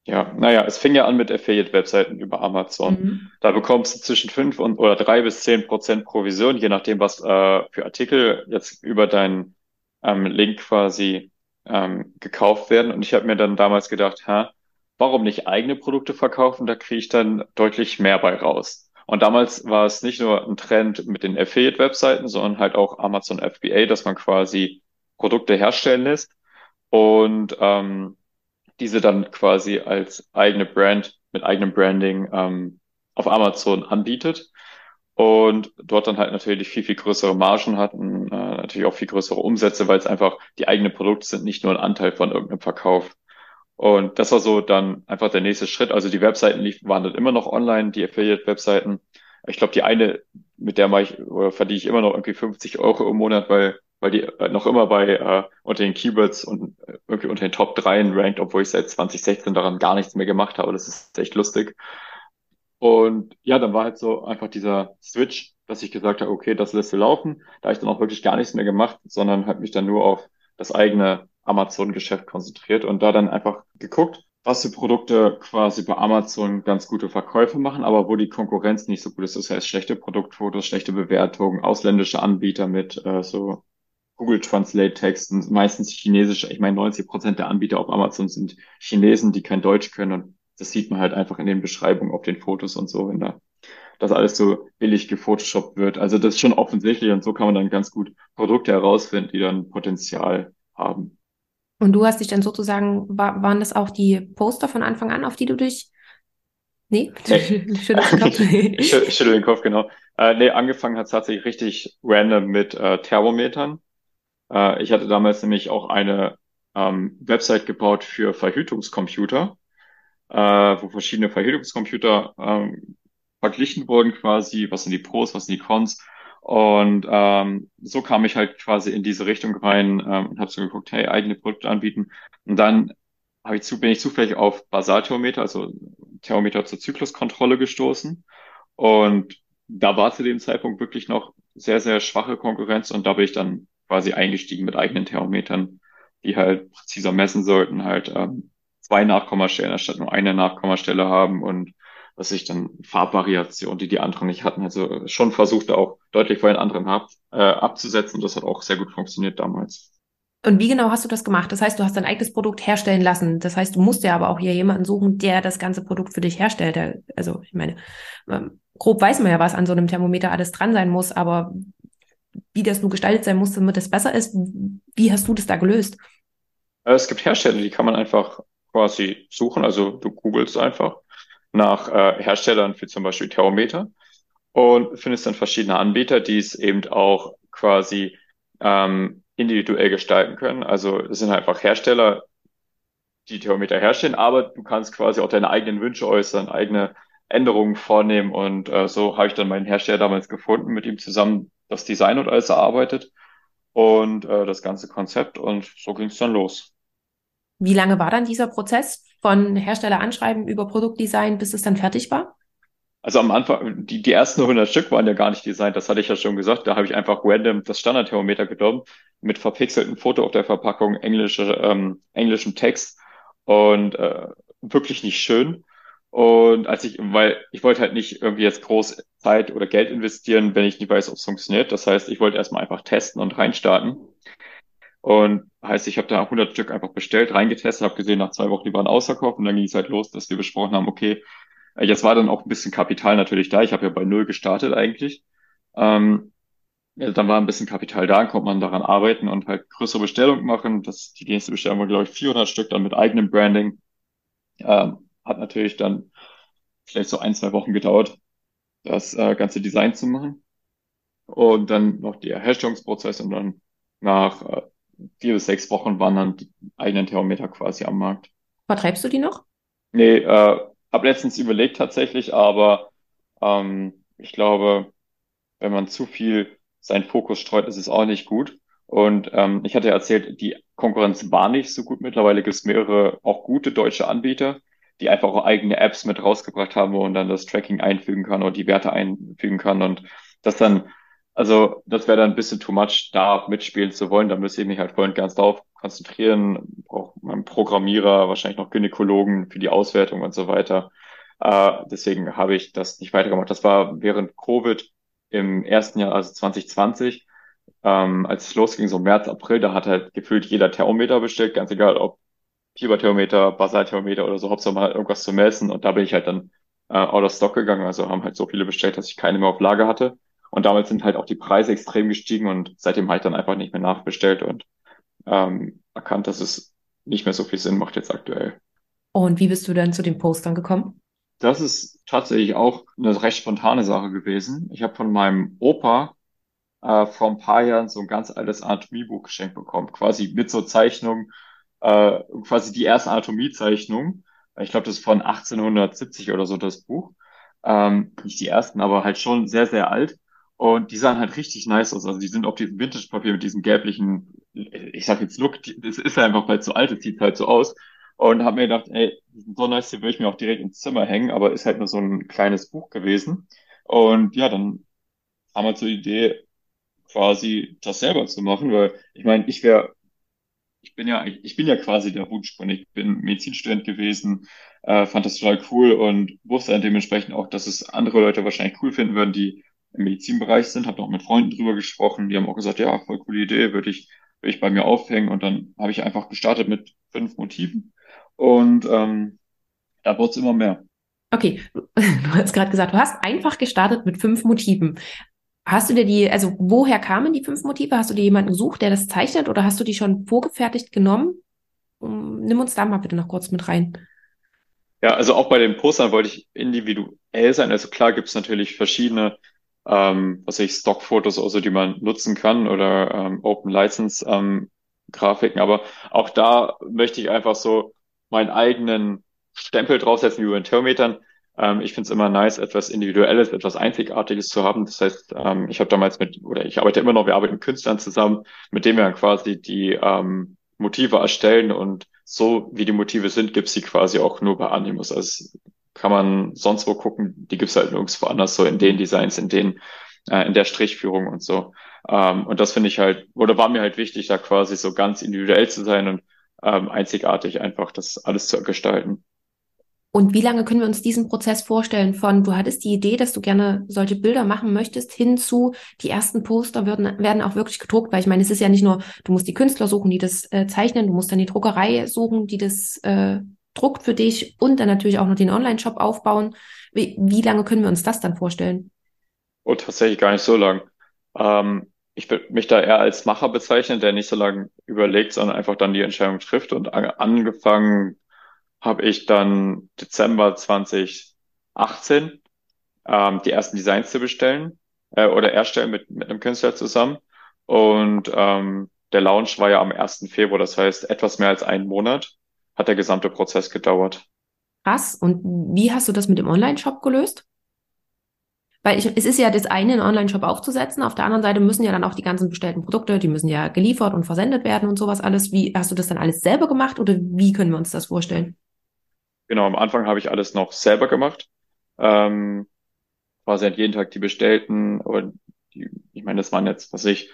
Ja, naja, es fing ja an mit Affiliate-Webseiten über Amazon. Mhm. Da bekommst du zwischen fünf und oder drei bis zehn Prozent Provision, je nachdem, was äh, für Artikel jetzt über deinen ähm, Link quasi ähm, gekauft werden. Und ich habe mir dann damals gedacht, ha, warum nicht eigene Produkte verkaufen? Da kriege ich dann deutlich mehr bei raus. Und damals war es nicht nur ein Trend mit den Affiliate-Webseiten, sondern halt auch Amazon FBA, dass man quasi Produkte herstellen lässt und ähm, diese dann quasi als eigene Brand mit eigenem Branding ähm, auf Amazon anbietet und dort dann halt natürlich viel, viel größere Margen hatten, äh, natürlich auch viel größere Umsätze, weil es einfach die eigenen Produkte sind, nicht nur ein Anteil von irgendeinem Verkauf. Und das war so dann einfach der nächste Schritt. Also die Webseiten waren dann immer noch online, die Affiliate-Webseiten. Ich glaube, die eine, mit der mache ich, oder verdiene ich immer noch irgendwie 50 Euro im Monat, weil, weil die äh, noch immer bei äh, unter den Keywords und äh, irgendwie unter den Top 3 rankt, obwohl ich seit 2016 daran gar nichts mehr gemacht habe. Das ist echt lustig. Und ja, dann war halt so einfach dieser Switch, dass ich gesagt habe, okay, das lässt du laufen. Da habe ich dann auch wirklich gar nichts mehr gemacht, sondern habe mich dann nur auf das eigene Amazon-Geschäft konzentriert und da dann einfach geguckt, was für Produkte quasi bei Amazon ganz gute Verkäufe machen, aber wo die Konkurrenz nicht so gut ist. Das heißt, schlechte Produktfotos, schlechte Bewertungen, ausländische Anbieter mit äh, so Google Translate Texten, meistens chinesische. Ich meine, 90 Prozent der Anbieter auf Amazon sind Chinesen, die kein Deutsch können. Und das sieht man halt einfach in den Beschreibungen auf den Fotos und so, wenn da das alles so billig gefotoshoppt wird. Also das ist schon offensichtlich und so kann man dann ganz gut Produkte herausfinden, die dann Potenzial haben. Und du hast dich dann sozusagen, war, waren das auch die Poster von Anfang an, auf die du dich. Nee, ich schüttel den Kopf, genau. Äh, nee, angefangen hat es tatsächlich richtig random mit äh, Thermometern. Äh, ich hatte damals nämlich auch eine ähm, Website gebaut für Verhütungscomputer, äh, wo verschiedene Verhütungscomputer ähm, verglichen wurden quasi, was sind die Pros, was sind die Cons und ähm, so kam ich halt quasi in diese Richtung rein ähm, und habe so geguckt, hey, eigene Produkte anbieten. Und dann hab ich zu, bin ich zufällig auf Basalthermometer, also Thermometer zur Zykluskontrolle gestoßen. Und da war zu dem Zeitpunkt wirklich noch sehr, sehr schwache Konkurrenz und da bin ich dann quasi eingestiegen mit eigenen Thermometern, die halt präziser messen sollten, halt ähm, zwei Nachkommastellen anstatt nur eine Nachkommastelle haben und was ich dann Farbvariation, die die anderen nicht hatten. Also schon versucht auch deutlich vor den anderen ab, äh, abzusetzen. Das hat auch sehr gut funktioniert damals. Und wie genau hast du das gemacht? Das heißt, du hast dein eigenes Produkt herstellen lassen. Das heißt, du musst ja aber auch hier jemanden suchen, der das ganze Produkt für dich herstellt. Also ich meine, ähm, grob weiß man ja, was an so einem Thermometer alles dran sein muss, aber wie das nun gestaltet sein muss, damit es besser ist, wie hast du das da gelöst? Äh, es gibt Hersteller, die kann man einfach quasi suchen. Also du googelst einfach nach äh, Herstellern für zum Beispiel Thermometer und findest dann verschiedene Anbieter, die es eben auch quasi ähm, individuell gestalten können. Also es sind einfach Hersteller, die Thermometer herstellen, aber du kannst quasi auch deine eigenen Wünsche äußern, eigene Änderungen vornehmen und äh, so habe ich dann meinen Hersteller damals gefunden, mit ihm zusammen das Design und alles erarbeitet und äh, das ganze Konzept und so ging es dann los. Wie lange war dann dieser Prozess von Hersteller anschreiben über Produktdesign, bis es dann fertig war? Also am Anfang, die, die ersten 100 Stück waren ja gar nicht designt, das hatte ich ja schon gesagt. Da habe ich einfach random das Standardthermometer genommen, mit verpixeltem Foto auf der Verpackung, englische, ähm, englischem Text und äh, wirklich nicht schön. Und als ich, weil ich wollte halt nicht irgendwie jetzt groß Zeit oder Geld investieren, wenn ich nicht weiß, ob es funktioniert. Das heißt, ich wollte erstmal einfach testen und reinstarten. Und heißt, ich habe da 100 Stück einfach bestellt, reingetestet, habe gesehen, nach zwei Wochen, die waren ausverkauft und dann ging es halt los, dass wir besprochen haben, okay, äh, jetzt war dann auch ein bisschen Kapital natürlich da. Ich habe ja bei null gestartet eigentlich. Ähm, ja, dann war ein bisschen Kapital da, konnte man daran arbeiten und halt größere Bestellungen machen. Das, die nächste Bestellung war, glaube ich, 400 Stück dann mit eigenem Branding. Ähm, hat natürlich dann vielleicht so ein, zwei Wochen gedauert, das äh, ganze Design zu machen. Und dann noch der Herstellungsprozess und dann nach äh, vier bis sechs Wochen waren dann die eigenen Thermometer quasi am Markt. Vertreibst du die noch? Nee, äh, habe letztens überlegt tatsächlich, aber ähm, ich glaube, wenn man zu viel seinen Fokus streut, ist es auch nicht gut. Und ähm, ich hatte erzählt, die Konkurrenz war nicht so gut. Mittlerweile gibt es mehrere auch gute deutsche Anbieter, die einfach auch eigene Apps mit rausgebracht haben, wo man dann das Tracking einfügen kann oder die Werte einfügen kann und das dann also das wäre dann ein bisschen too much, da mitspielen zu wollen. Da müsste ich mich halt voll und ganz darauf konzentrieren. Braucht man Programmierer, wahrscheinlich noch Gynäkologen für die Auswertung und so weiter. Äh, deswegen habe ich das nicht weitergemacht. Das war während Covid im ersten Jahr, also 2020, ähm, als es losging, so März, April, da hat halt gefühlt jeder Thermometer bestellt, ganz egal ob Fieberthermometer, Basalthermometer oder so, Hauptsache mal irgendwas zu messen. Und da bin ich halt dann äh, out of stock gegangen. Also haben halt so viele bestellt, dass ich keine mehr auf Lager hatte. Und damals sind halt auch die Preise extrem gestiegen und seitdem halt dann einfach nicht mehr nachbestellt und ähm, erkannt, dass es nicht mehr so viel Sinn macht jetzt aktuell. Und wie bist du dann zu den Postern gekommen? Das ist tatsächlich auch eine recht spontane Sache gewesen. Ich habe von meinem Opa äh, vor ein paar Jahren so ein ganz altes Anatomiebuch geschenkt bekommen, quasi mit so Zeichnungen, äh, quasi die erste Anatomiezeichnung. Ich glaube, das ist von 1870 oder so das Buch. Ähm, nicht die ersten, aber halt schon sehr, sehr alt. Und die sahen halt richtig nice aus. Also die sind auf diesem Vintage-Papier mit diesem gelblichen, ich sag jetzt Look, das ist einfach, es so alt ist, sieht halt so aus. Und habe mir gedacht, ey, so nice, die würde ich mir auch direkt ins Zimmer hängen, aber ist halt nur so ein kleines Buch gewesen. Und ja, dann haben wir zur Idee, quasi das selber zu machen, weil ich meine, ich wäre, ich bin ja, ich bin ja quasi der Wunschkunde. Ich bin Medizinstudent gewesen, äh, fand das total cool und wusste dann dementsprechend auch, dass es andere Leute wahrscheinlich cool finden würden, die im Medizinbereich sind, habe auch mit Freunden drüber gesprochen, die haben auch gesagt, ja, voll coole Idee, würde ich, würde ich bei mir aufhängen und dann habe ich einfach gestartet mit fünf Motiven und ähm, da wurde es immer mehr. Okay, du hast gerade gesagt, du hast einfach gestartet mit fünf Motiven. Hast du dir die, also woher kamen die fünf Motive? Hast du dir jemanden gesucht, der das zeichnet oder hast du die schon vorgefertigt genommen? Nimm uns da mal bitte noch kurz mit rein. Ja, also auch bei den Postern wollte ich individuell sein. Also klar gibt es natürlich verschiedene ähm, was ich Stockfotos also die man nutzen kann oder ähm, Open License ähm, Grafiken. Aber auch da möchte ich einfach so meinen eigenen Stempel draufsetzen wie bei den Thermometern. Ähm, ich finde es immer nice, etwas Individuelles, etwas Einzigartiges zu haben. Das heißt, ähm, ich habe damals mit, oder ich arbeite immer noch, wir arbeiten mit Künstlern zusammen, mit denen wir dann quasi die ähm, Motive erstellen und so wie die Motive sind, gibt sie quasi auch nur bei Animus. Also kann man sonst wo gucken. Die gibt's halt nirgendwo anders, so in den Designs, in den, äh, in der Strichführung und so. Ähm, und das finde ich halt, oder war mir halt wichtig, da quasi so ganz individuell zu sein und ähm, einzigartig einfach das alles zu gestalten. Und wie lange können wir uns diesen Prozess vorstellen von, du hattest die Idee, dass du gerne solche Bilder machen möchtest, hin zu, die ersten Poster werden, werden auch wirklich gedruckt, weil ich meine, es ist ja nicht nur, du musst die Künstler suchen, die das äh, zeichnen, du musst dann die Druckerei suchen, die das äh, druckt für dich und dann natürlich auch noch den Online-Shop aufbauen. Wie, wie lange können wir uns das dann vorstellen? Oh, tatsächlich gar nicht so lang. Ähm, ich würde mich da eher als Macher bezeichnen, der nicht so lange überlegt, sondern einfach dann die Entscheidung trifft und angefangen habe ich dann Dezember 2018 ähm, die ersten Designs zu bestellen äh, oder erstellen mit, mit einem Künstler zusammen. Und ähm, der Launch war ja am 1. Februar, das heißt etwas mehr als einen Monat hat der gesamte Prozess gedauert. Krass. Und wie hast du das mit dem Online-Shop gelöst? Weil ich, es ist ja das eine, einen Online-Shop aufzusetzen. Auf der anderen Seite müssen ja dann auch die ganzen bestellten Produkte, die müssen ja geliefert und versendet werden und sowas alles. Wie hast du das dann alles selber gemacht oder wie können wir uns das vorstellen? Genau, am Anfang habe ich alles noch selber gemacht. Ähm, quasi jeden Tag die bestellten, aber die, ich meine, das waren jetzt, was ich,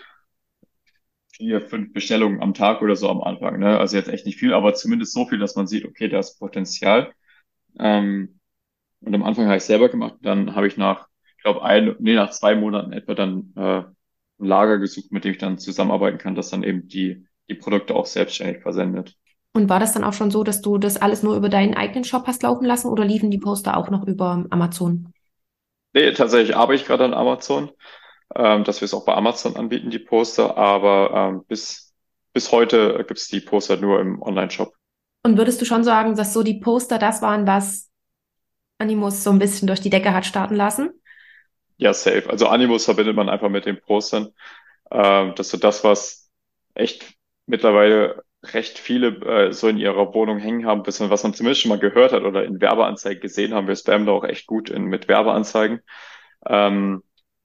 vier, fünf Bestellungen am Tag oder so am Anfang, ne? Also jetzt echt nicht viel, aber zumindest so viel, dass man sieht, okay, da ist Potenzial. Ähm, und am Anfang habe ich selber gemacht, dann habe ich nach glaube, ein, nee, nach zwei Monaten etwa dann äh, ein Lager gesucht, mit dem ich dann zusammenarbeiten kann, das dann eben die, die Produkte auch selbstständig versendet. Und war das dann auch schon so, dass du das alles nur über deinen eigenen Shop hast laufen lassen oder liefen die Poster auch noch über Amazon? Nee, tatsächlich arbeite ich gerade an Amazon, ähm, dass wir es auch bei Amazon anbieten, die Poster, aber ähm, bis, bis heute gibt es die Poster nur im Online-Shop. Und würdest du schon sagen, dass so die Poster das waren, was Animus so ein bisschen durch die Decke hat starten lassen? Ja, safe. Also Animus verbindet man einfach mit den Postern. Ähm, das ist so das, was echt mittlerweile recht viele äh, so in ihrer Wohnung hängen haben, bisschen, was man zumindest schon mal gehört hat oder in Werbeanzeigen gesehen haben. Wir spammen da auch echt gut in, mit Werbeanzeigen. Ähm,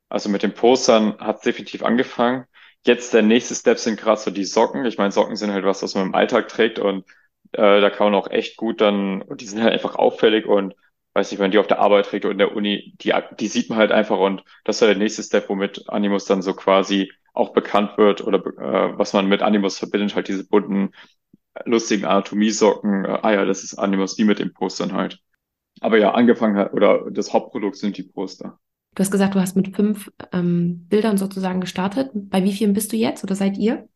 also mit den Postern hat es definitiv angefangen. Jetzt der nächste Step sind gerade so die Socken. Ich meine, Socken sind halt was, was man im Alltag trägt und äh, da kann man auch echt gut dann, und die sind halt einfach auffällig und weiß nicht, wenn die auf der Arbeit trägt oder in der Uni, die, die sieht man halt einfach und das ist der nächste Step, womit Animus dann so quasi auch bekannt wird oder äh, was man mit Animus verbindet, halt diese bunten, lustigen Anatomiesocken. Äh, ah ja, das ist Animus, wie mit den Postern halt. Aber ja, angefangen hat, oder das Hauptprodukt sind die Poster. Du hast gesagt, du hast mit fünf ähm, Bildern sozusagen gestartet. Bei wie vielen bist du jetzt oder seid ihr?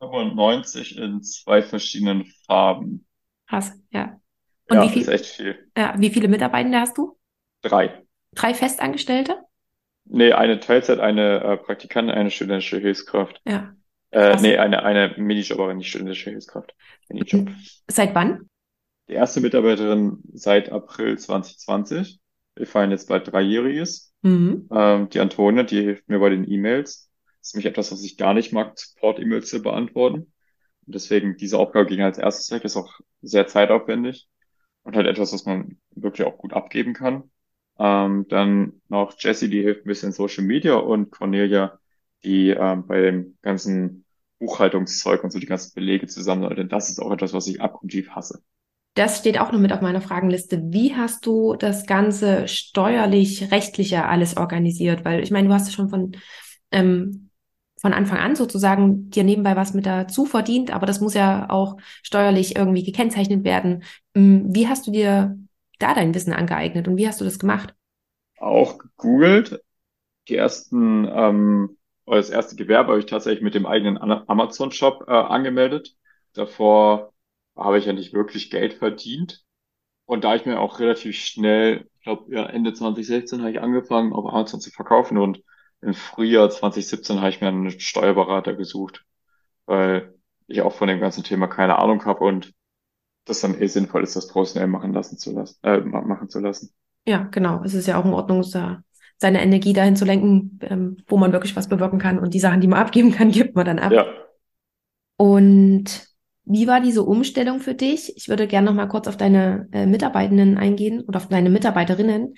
95 in zwei verschiedenen Farben. Krass, ja. Und ja, wie viel, ist echt viel. Ja, wie viele Mitarbeitende hast du? Drei. Drei Festangestellte? Nee, eine Teilzeit, eine äh, Praktikantin, eine studentische Hilfskraft. Ja. Äh, nee, eine, eine Minijobberin, nicht studentische Hilfskraft. Minijob. Seit wann? Die erste Mitarbeiterin seit April 2020. Wir feiern jetzt bald dreijähriges. Mhm. Ähm, die Antonia, die hilft mir bei den E-Mails. Das ist nämlich etwas, was ich gar nicht mag, Support-E-Mails zu beantworten. Und deswegen, diese Aufgabe ging als erstes weg, ist auch sehr zeitaufwendig und halt etwas, was man wirklich auch gut abgeben kann. Ähm, dann noch Jessie, die hilft ein bisschen Social Media und Cornelia, die ähm, bei dem ganzen Buchhaltungszeug und so die ganzen Belege zusammen. Denn das ist auch etwas, was ich abgrundtief hasse. Das steht auch noch mit auf meiner Fragenliste. Wie hast du das Ganze steuerlich, rechtlicher alles organisiert? Weil ich meine, du hast ja schon von ähm, von Anfang an sozusagen dir nebenbei was mit dazu verdient, aber das muss ja auch steuerlich irgendwie gekennzeichnet werden. Hm, wie hast du dir da dein Wissen angeeignet und wie hast du das gemacht? Auch gegoogelt. Die ersten, ähm, das erste Gewerbe habe ich tatsächlich mit dem eigenen Amazon-Shop äh, angemeldet. Davor habe ich ja nicht wirklich Geld verdient. Und da ich mir auch relativ schnell, ich glaube, ja, Ende 2016 habe ich angefangen, auf Amazon zu verkaufen und im Frühjahr 2017 habe ich mir einen Steuerberater gesucht, weil ich auch von dem ganzen Thema keine Ahnung habe und das dann eh sinnvoll ist, das professionell machen lassen zu lassen, äh, machen zu lassen. Ja, genau. Es ist ja auch in Ordnung, seine Energie dahin zu lenken, ähm, wo man wirklich was bewirken kann und die Sachen, die man abgeben kann, gibt man dann ab. Ja. Und wie war diese Umstellung für dich? Ich würde gerne noch mal kurz auf deine äh, Mitarbeitenden eingehen oder auf deine Mitarbeiterinnen.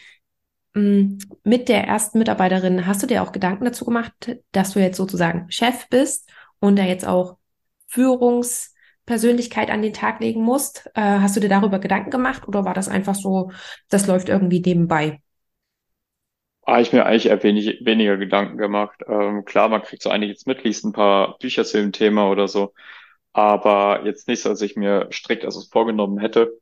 Mm, mit der ersten Mitarbeiterin hast du dir auch Gedanken dazu gemacht, dass du jetzt sozusagen Chef bist und da jetzt auch Führungspersönlichkeit an den Tag legen musst? Äh, hast du dir darüber Gedanken gemacht oder war das einfach so, das läuft irgendwie nebenbei? Ah, ich mir eigentlich eher wenig, weniger Gedanken gemacht. Ähm, klar, man kriegt so einiges mit, liest ein paar Bücher zu dem Thema oder so, aber jetzt nicht so, dass ich mir strikt als es vorgenommen hätte.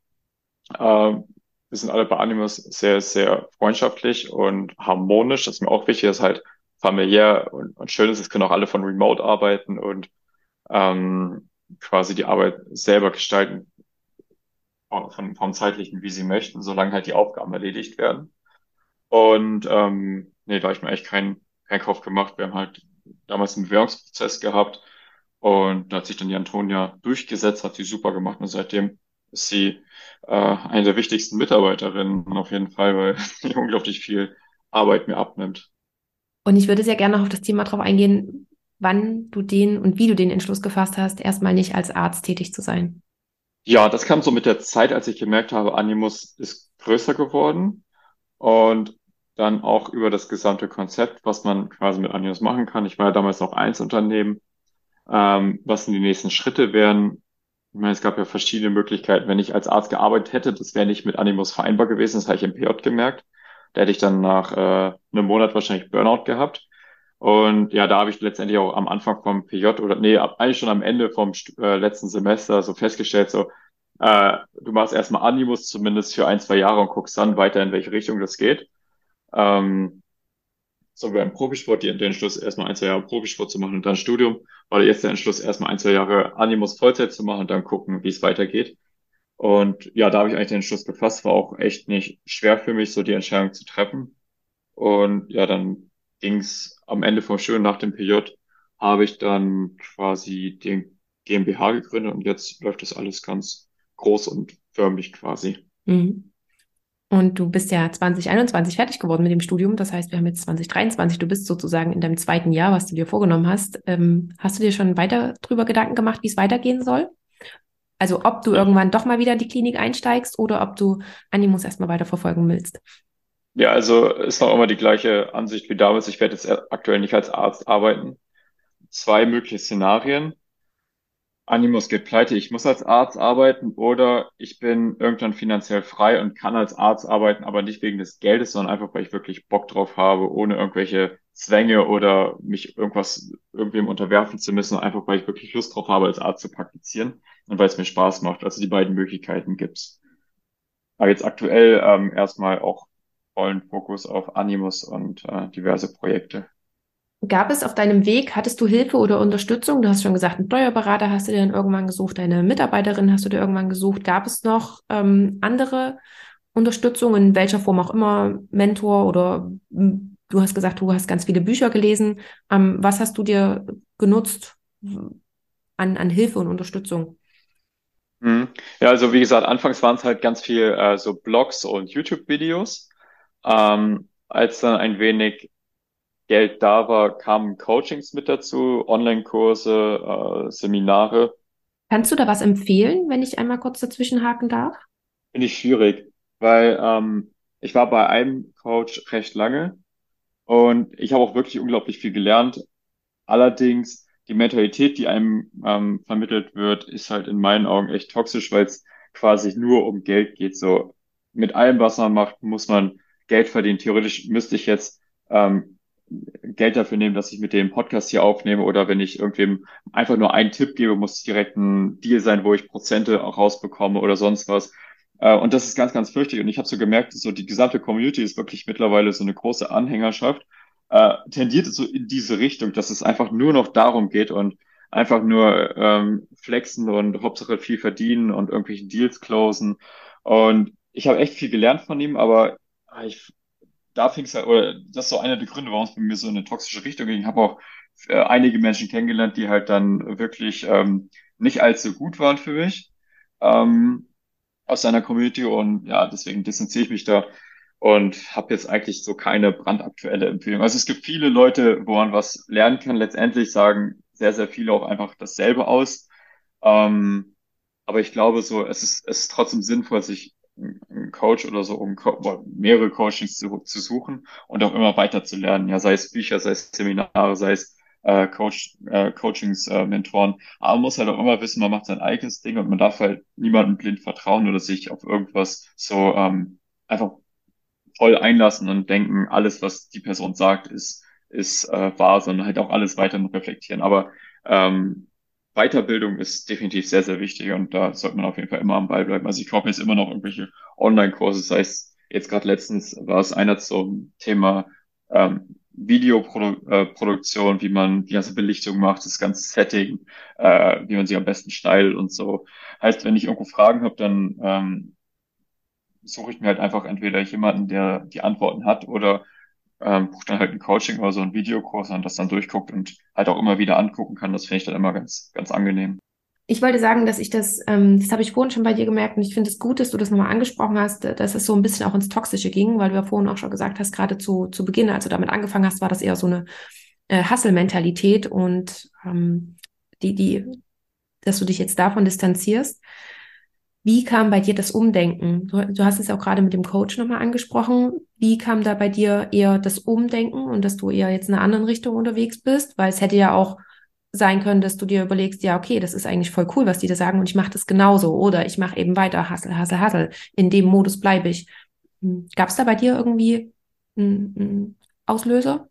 Ähm, wir sind alle bei Animus sehr, sehr freundschaftlich und harmonisch. Das ist mir auch wichtig, dass halt familiär und, und schön ist. Es können auch alle von Remote arbeiten und ähm, quasi die Arbeit selber gestalten, von, vom zeitlichen, wie sie möchten, solange halt die Aufgaben erledigt werden. Und ähm, nee, da habe ich mir eigentlich keinen Kopf gemacht. Wir haben halt damals einen Bewerbungsprozess gehabt und da hat sich dann die Antonia durchgesetzt, hat sie super gemacht und seitdem ist sie äh, eine der wichtigsten Mitarbeiterinnen auf jeden Fall, weil sie unglaublich viel Arbeit mir abnimmt. Und ich würde sehr gerne noch auf das Thema drauf eingehen, wann du den und wie du den Entschluss gefasst hast, erstmal nicht als Arzt tätig zu sein. Ja, das kam so mit der Zeit, als ich gemerkt habe, Animus ist größer geworden und dann auch über das gesamte Konzept, was man quasi mit Animus machen kann. Ich war ja damals noch eins Unternehmen. Ähm, was denn die nächsten Schritte wären? Ich meine, es gab ja verschiedene Möglichkeiten. Wenn ich als Arzt gearbeitet hätte, das wäre nicht mit Animus vereinbar gewesen. Das habe ich im PJ gemerkt. Da hätte ich dann nach äh, einem Monat wahrscheinlich Burnout gehabt. Und ja, da habe ich letztendlich auch am Anfang vom PJ oder nee, eigentlich schon am Ende vom äh, letzten Semester so festgestellt, so, äh, du machst erstmal Animus zumindest für ein, zwei Jahre und guckst dann weiter, in welche Richtung das geht. Ähm, so beim Profisport, die, den Entschluss, erstmal ein, zwei Jahre Profisport zu machen und dann Studium, oder jetzt der Entschluss, erstmal ein, zwei Jahre Animus Vollzeit zu machen und dann gucken, wie es weitergeht. Und ja, da habe ich eigentlich den Entschluss gefasst, war auch echt nicht schwer für mich, so die Entscheidung zu treffen. Und ja, dann ging es am Ende vom Studium nach dem PJ, habe ich dann quasi den GmbH gegründet und jetzt läuft das alles ganz groß und förmlich quasi. Mhm. Und du bist ja 2021 fertig geworden mit dem Studium. Das heißt, wir haben jetzt 2023. Du bist sozusagen in deinem zweiten Jahr, was du dir vorgenommen hast. Ähm, hast du dir schon weiter drüber Gedanken gemacht, wie es weitergehen soll? Also ob du irgendwann doch mal wieder in die Klinik einsteigst oder ob du Animus erstmal weiter verfolgen willst. Ja, also ist noch immer die gleiche Ansicht wie damals. Ich werde jetzt aktuell nicht als Arzt arbeiten. Zwei mögliche Szenarien. Animus geht pleite, ich muss als Arzt arbeiten oder ich bin irgendwann finanziell frei und kann als Arzt arbeiten, aber nicht wegen des Geldes, sondern einfach, weil ich wirklich Bock drauf habe, ohne irgendwelche Zwänge oder mich irgendwas irgendwem unterwerfen zu müssen, einfach weil ich wirklich Lust drauf habe, als Arzt zu praktizieren und weil es mir Spaß macht. Also die beiden Möglichkeiten gibt's. Aber jetzt aktuell ähm, erstmal auch vollen Fokus auf Animus und äh, diverse Projekte. Gab es auf deinem Weg, hattest du Hilfe oder Unterstützung? Du hast schon gesagt, einen Steuerberater hast du dir dann irgendwann gesucht, deine Mitarbeiterin hast du dir irgendwann gesucht. Gab es noch ähm, andere Unterstützung, in welcher Form auch immer, Mentor oder hm, du hast gesagt, du hast ganz viele Bücher gelesen. Ähm, was hast du dir genutzt an, an Hilfe und Unterstützung? Mhm. Ja, also wie gesagt, anfangs waren es halt ganz viel äh, so Blogs und YouTube-Videos. Ähm, als dann ein wenig Geld da war, kamen Coachings mit dazu, Online-Kurse, äh, Seminare. Kannst du da was empfehlen, wenn ich einmal kurz dazwischen haken darf? Finde ich schwierig, weil ähm, ich war bei einem Coach recht lange und ich habe auch wirklich unglaublich viel gelernt. Allerdings die Mentalität, die einem ähm, vermittelt wird, ist halt in meinen Augen echt toxisch, weil es quasi nur um Geld geht. So mit allem, was man macht, muss man Geld verdienen. Theoretisch müsste ich jetzt ähm, Geld dafür nehmen, dass ich mit dem Podcast hier aufnehme oder wenn ich irgendwem einfach nur einen Tipp gebe, muss direkt ein Deal sein, wo ich Prozente auch rausbekomme oder sonst was. Äh, und das ist ganz, ganz fürchtig. Und ich habe so gemerkt, so die gesamte Community ist wirklich mittlerweile so eine große Anhängerschaft, äh, tendiert so in diese Richtung, dass es einfach nur noch darum geht und einfach nur ähm, flexen und Hauptsache viel verdienen und irgendwelche Deals closen. Und ich habe echt viel gelernt von ihm, aber ich da fing es halt, oder das ist so einer der Gründe, warum es bei mir so in eine toxische Richtung ging. Ich habe auch äh, einige Menschen kennengelernt, die halt dann wirklich ähm, nicht allzu gut waren für mich ähm, aus seiner Community und ja, deswegen distanziere ich mich da und habe jetzt eigentlich so keine brandaktuelle Empfehlung. Also es gibt viele Leute, wo man was lernen kann. Letztendlich sagen sehr, sehr viele auch einfach dasselbe aus. Ähm, aber ich glaube so, es ist, es ist trotzdem sinnvoll, sich einen Coach oder so, um mehrere Coachings zu, zu suchen und auch immer weiter zu lernen. Ja, sei es Bücher, sei es Seminare, sei es äh, Coach, äh, Coachings, äh, Mentoren. Aber man muss halt auch immer wissen, man macht sein eigenes Ding und man darf halt niemandem blind vertrauen oder sich auf irgendwas so ähm, einfach voll einlassen und denken, alles, was die Person sagt, ist, ist äh, wahr, sondern halt auch alles weiter reflektieren. Aber ähm, Weiterbildung ist definitiv sehr, sehr wichtig und da sollte man auf jeden Fall immer am Ball bleiben. Also ich kaufe jetzt immer noch irgendwelche Online-Kurse, sei es jetzt gerade letztens war es einer zum Thema ähm, Videoproduktion, äh, wie man die ganze Belichtung macht, das ganze Setting, äh, wie man sie am besten stylt und so. Heißt, wenn ich irgendwo Fragen habe, dann ähm, suche ich mir halt einfach entweder jemanden, der die Antworten hat oder ähm, bucht dann halt ein Coaching oder so ein Videokurs und das dann durchguckt und halt auch immer wieder angucken kann. Das finde ich dann immer ganz, ganz angenehm. ich wollte sagen, dass ich das, ähm, das habe ich vorhin schon bei dir gemerkt und ich finde es gut, dass du das nochmal angesprochen hast, dass es so ein bisschen auch ins Toxische ging, weil du ja vorhin auch schon gesagt hast, gerade zu, zu Beginn, als du damit angefangen hast, war das eher so eine äh, Hustle-Mentalität und ähm, die, die, dass du dich jetzt davon distanzierst. Wie kam bei dir das Umdenken? Du, du hast es auch gerade mit dem Coach nochmal angesprochen. Wie kam da bei dir eher das Umdenken und dass du eher jetzt in einer anderen Richtung unterwegs bist? Weil es hätte ja auch sein können, dass du dir überlegst, ja, okay, das ist eigentlich voll cool, was die da sagen und ich mache das genauso oder ich mache eben weiter, hassel, hassel, hassel. In dem Modus bleibe ich. Hm, Gab es da bei dir irgendwie einen, Auslöser?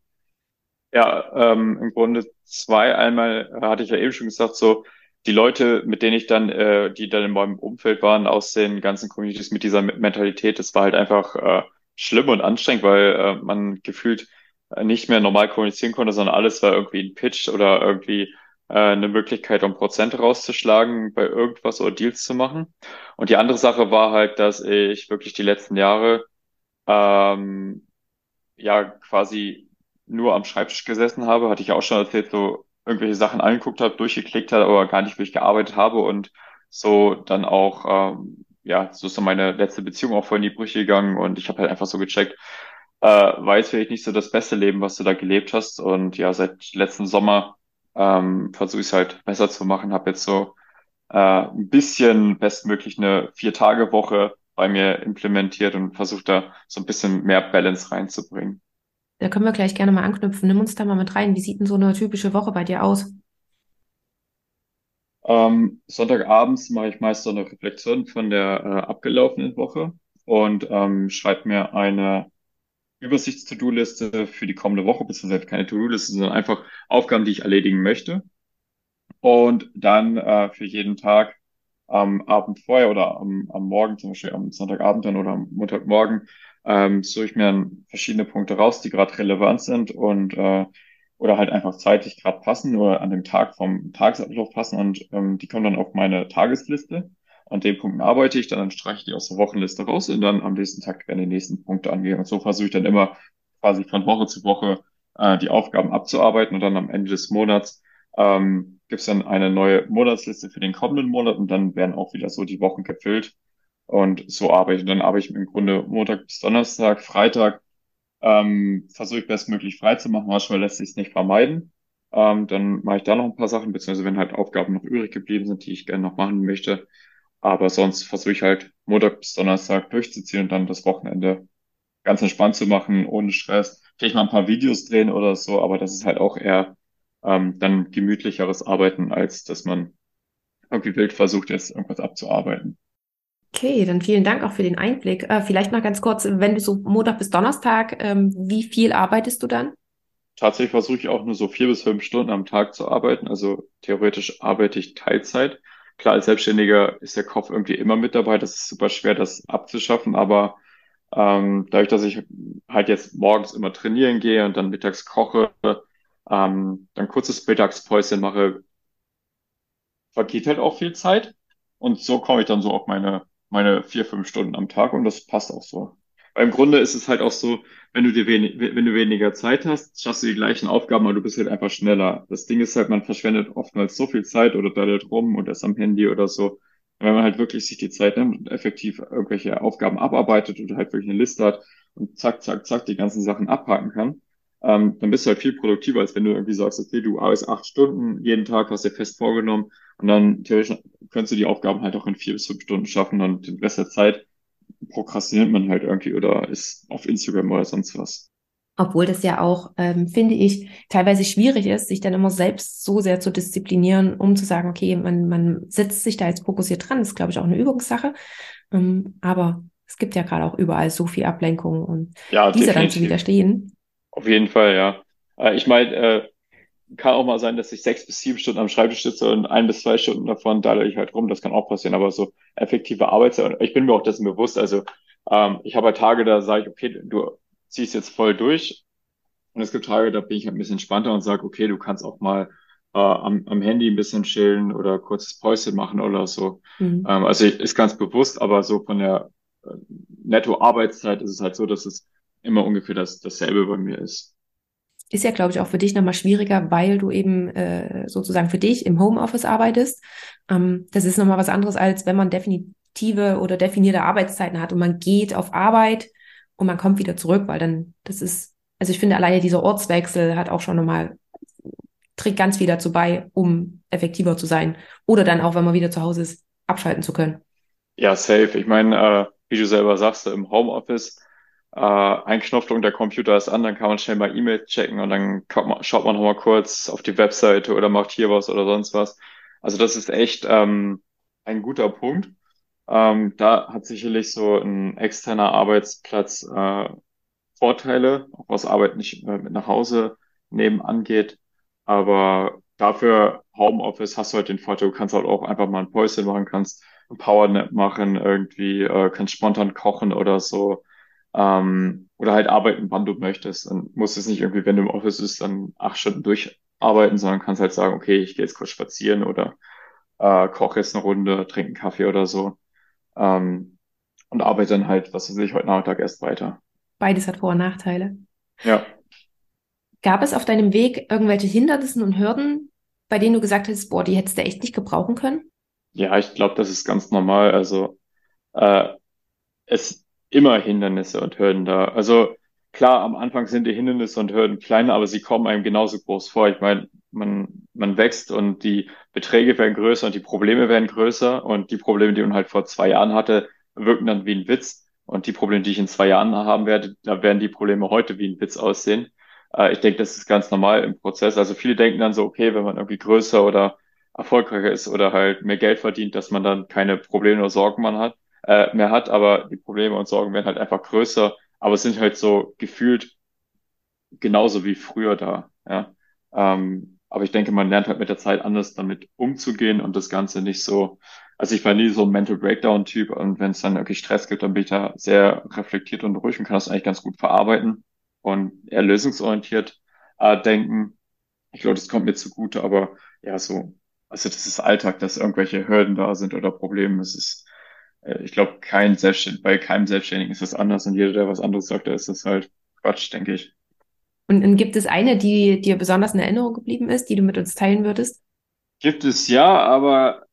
Ja, ähm, im Grunde zwei. Einmal hatte ich ja eben schon gesagt, so die Leute, mit denen ich dann, äh, die dann in meinem Umfeld waren, aus den ganzen Communities mit dieser Mentalität, das war halt einfach äh, schlimm und anstrengend, weil äh, man gefühlt äh, nicht mehr normal kommunizieren konnte, sondern alles war irgendwie ein Pitch oder irgendwie äh, eine Möglichkeit, um Prozente rauszuschlagen, bei irgendwas oder Deals zu machen. Und die andere Sache war halt, dass ich wirklich die letzten Jahre ähm, ja quasi nur am Schreibtisch gesessen habe, hatte ich auch schon erzählt, so irgendwelche Sachen angeguckt habe, durchgeklickt habe, aber gar nicht wirklich gearbeitet habe und so dann auch, ähm, ja, so ist dann meine letzte Beziehung auch voll in die Brüche gegangen und ich habe halt einfach so gecheckt, äh, war jetzt vielleicht nicht so das beste Leben, was du da gelebt hast und ja, seit letzten Sommer ähm, versuche ich es halt besser zu machen, habe jetzt so äh, ein bisschen bestmöglich eine Vier-Tage-Woche bei mir implementiert und versuche da so ein bisschen mehr Balance reinzubringen. Da können wir gleich gerne mal anknüpfen. Nimm uns da mal mit rein. Wie sieht denn so eine typische Woche bei dir aus? Ähm, Sonntagabends mache ich meist so eine Reflexion von der äh, abgelaufenen Woche und ähm, schreibe mir eine Übersichts-To-Do-Liste für die kommende Woche, beziehungsweise keine To-Do-Liste, sondern einfach Aufgaben, die ich erledigen möchte. Und dann äh, für jeden Tag am Abend vorher oder am, am Morgen, zum Beispiel am Sonntagabend dann oder am Montagmorgen, ähm, suche ich mir verschiedene Punkte raus, die gerade relevant sind und äh, oder halt einfach zeitlich gerade passen oder an dem Tag vom Tagesablauf passen und ähm, die kommen dann auf meine Tagesliste. An den Punkten arbeite ich, dann streiche ich die aus der Wochenliste raus und dann am nächsten Tag werden die nächsten Punkte angehen. Und so versuche ich dann immer quasi von Woche zu Woche äh, die Aufgaben abzuarbeiten und dann am Ende des Monats ähm, gibt es dann eine neue Monatsliste für den kommenden Monat und dann werden auch wieder so die Wochen gefüllt. Und so arbeite ich. Dann arbeite ich im Grunde Montag bis Donnerstag, Freitag ähm, versuche ich bestmöglich frei zu machen. Manchmal lässt sich es nicht vermeiden. Ähm, dann mache ich da noch ein paar Sachen, beziehungsweise wenn halt Aufgaben noch übrig geblieben sind, die ich gerne noch machen möchte. Aber sonst versuche ich halt Montag bis Donnerstag durchzuziehen und dann das Wochenende ganz entspannt zu machen, ohne Stress. Vielleicht mal ein paar Videos drehen oder so, aber das ist halt auch eher ähm, dann gemütlicheres Arbeiten, als dass man irgendwie wild versucht, jetzt irgendwas abzuarbeiten. Okay, dann vielen Dank auch für den Einblick. Äh, vielleicht noch ganz kurz, wenn du so Montag bis Donnerstag, ähm, wie viel arbeitest du dann? Tatsächlich versuche ich auch nur so vier bis fünf Stunden am Tag zu arbeiten. Also theoretisch arbeite ich Teilzeit. Klar, als Selbstständiger ist der Kopf irgendwie immer mit dabei. Das ist super schwer, das abzuschaffen. Aber ähm, dadurch, dass ich halt jetzt morgens immer trainieren gehe und dann mittags koche, ähm, dann kurzes Mittagspäuschen mache, vergeht halt auch viel Zeit. Und so komme ich dann so auf meine meine vier, fünf Stunden am Tag und das passt auch so. Weil im Grunde ist es halt auch so, wenn du dir wenig, wenn du weniger Zeit hast, schaffst du die gleichen Aufgaben, aber du bist halt einfach schneller. Das Ding ist halt, man verschwendet oftmals so viel Zeit oder daddelt rum und ist am Handy oder so. wenn man halt wirklich sich die Zeit nimmt und effektiv irgendwelche Aufgaben abarbeitet oder halt wirklich eine Liste hat und zack, zack, zack die ganzen Sachen abhaken kann, ähm, dann bist du halt viel produktiver, als wenn du irgendwie sagst, okay, du arbeitest acht Stunden jeden Tag, hast dir fest vorgenommen und dann theoretisch könntest du die Aufgaben halt auch in vier bis fünf Stunden schaffen und den Rest der Zeit prokrastiniert man halt irgendwie oder ist auf Instagram oder sonst was. Obwohl das ja auch, ähm, finde ich, teilweise schwierig ist, sich dann immer selbst so sehr zu disziplinieren, um zu sagen, okay, man, man setzt sich da jetzt fokussiert dran. Das ist, glaube ich, auch eine Übungssache. Ähm, aber es gibt ja gerade auch überall so viel Ablenkung und ja, dieser dann zu widerstehen. Auf jeden Fall, ja. Äh, ich meine, äh, kann auch mal sein, dass ich sechs bis sieben Stunden am Schreibtisch sitze und ein bis zwei Stunden davon daddel ich halt rum. Das kann auch passieren, aber so effektive Arbeitszeit. Ich bin mir auch dessen bewusst. Also ähm, ich habe halt Tage, da sage ich, okay, du ziehst jetzt voll durch. Und es gibt Tage, da bin ich halt ein bisschen entspannter und sage, okay, du kannst auch mal äh, am, am Handy ein bisschen chillen oder kurzes Päuschen machen oder so. Mhm. Ähm, also ich, ist ganz bewusst, aber so von der äh, Netto-Arbeitszeit ist es halt so, dass es immer ungefähr das, dasselbe bei mir ist. Ist ja, glaube ich, auch für dich nochmal schwieriger, weil du eben äh, sozusagen für dich im Homeoffice arbeitest. Ähm, das ist nochmal was anderes, als wenn man definitive oder definierte Arbeitszeiten hat und man geht auf Arbeit und man kommt wieder zurück, weil dann, das ist, also ich finde alleine dieser Ortswechsel hat auch schon nochmal, trägt ganz viel dazu bei, um effektiver zu sein. Oder dann auch, wenn man wieder zu Hause ist, abschalten zu können. Ja, safe. Ich meine, äh, wie du selber sagst, im Homeoffice, äh, ein Knopfdruck, der Computer ist an, dann kann man schnell mal E-Mail checken und dann man, schaut man nochmal kurz auf die Webseite oder macht hier was oder sonst was. Also das ist echt ähm, ein guter Punkt. Ähm, da hat sicherlich so ein externer Arbeitsplatz äh, Vorteile, auch was Arbeit nicht äh, mit nach Hause nehmen angeht. Aber dafür Homeoffice hast du halt den Vorteil, du kannst halt auch einfach mal ein Päuschen machen, kannst ein Powernap machen, irgendwie, äh, kannst spontan kochen oder so. Ähm, oder halt arbeiten, wann du möchtest. Dann musst es nicht irgendwie, wenn du im Office bist, dann acht Stunden durcharbeiten, sondern kannst halt sagen, okay, ich gehe jetzt kurz spazieren oder äh, koche jetzt eine Runde, trinke einen Kaffee oder so. Ähm, und arbeite dann halt, was weiß ich, heute Nachmittag erst weiter. Beides hat Vor- und Nachteile. Ja. Gab es auf deinem Weg irgendwelche Hindernisse und Hürden, bei denen du gesagt hast, boah, die hättest du echt nicht gebrauchen können? Ja, ich glaube, das ist ganz normal. Also äh, es immer Hindernisse und Hürden da. Also klar, am Anfang sind die Hindernisse und Hürden kleiner, aber sie kommen einem genauso groß vor. Ich meine, man, man wächst und die Beträge werden größer und die Probleme werden größer und die Probleme, die man halt vor zwei Jahren hatte, wirken dann wie ein Witz. Und die Probleme, die ich in zwei Jahren haben werde, da werden die Probleme heute wie ein Witz aussehen. Äh, ich denke, das ist ganz normal im Prozess. Also viele denken dann so, okay, wenn man irgendwie größer oder erfolgreicher ist oder halt mehr Geld verdient, dass man dann keine Probleme oder Sorgen man hat, äh, mehr hat, aber die Probleme und Sorgen werden halt einfach größer, aber sind halt so gefühlt genauso wie früher da, ja. Ähm, aber ich denke, man lernt halt mit der Zeit anders damit umzugehen und das Ganze nicht so, also ich war nie so ein Mental Breakdown-Typ und wenn es dann wirklich Stress gibt, dann bin ich da sehr reflektiert und ruhig und kann das eigentlich ganz gut verarbeiten und eher lösungsorientiert äh, denken. Ich glaube, das kommt mir zugute, aber ja, so also das ist Alltag, dass irgendwelche Hürden da sind oder Probleme. Es ist, ich glaube, kein Selbstständigen, bei keinem Selbstständigen ist das anders und jeder, der was anderes sagt, da ist das halt Quatsch, denke ich. Und, und gibt es eine, die dir besonders in Erinnerung geblieben ist, die du mit uns teilen würdest? Gibt es ja, aber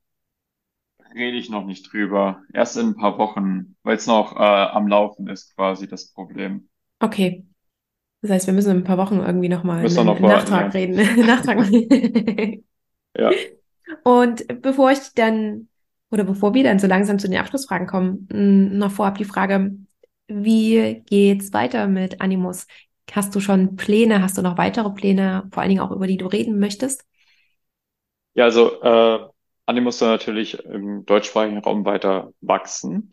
rede ich noch nicht drüber. Erst in ein paar Wochen, weil es noch äh, am Laufen ist, quasi das Problem. Okay. Das heißt, wir müssen in ein paar Wochen irgendwie nochmal einen noch Nachtrag ja. reden. Nachtrag. Ja. Und bevor ich dann, oder bevor wir dann so langsam zu den Abschlussfragen kommen, mh, noch vorab die Frage, wie geht's weiter mit Animus? Hast du schon Pläne? Hast du noch weitere Pläne, vor allen Dingen auch über die du reden möchtest? Ja, also äh, Animus soll natürlich im deutschsprachigen Raum weiter wachsen.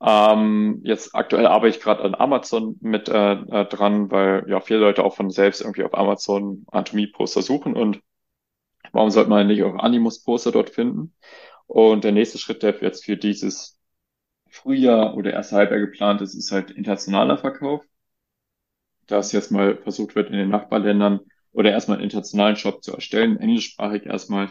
Ähm, jetzt aktuell arbeite ich gerade an Amazon mit äh, äh, dran, weil ja viele Leute auch von selbst irgendwie auf Amazon Anatomie-Poster suchen und warum sollte man nicht auch Animus-Poster dort finden? Und der nächste Schritt, der jetzt für dieses Frühjahr oder erste Halbjahr geplant ist, ist halt internationaler Verkauf. Dass jetzt mal versucht wird, in den Nachbarländern oder erstmal einen internationalen Shop zu erstellen, englischsprachig erstmal,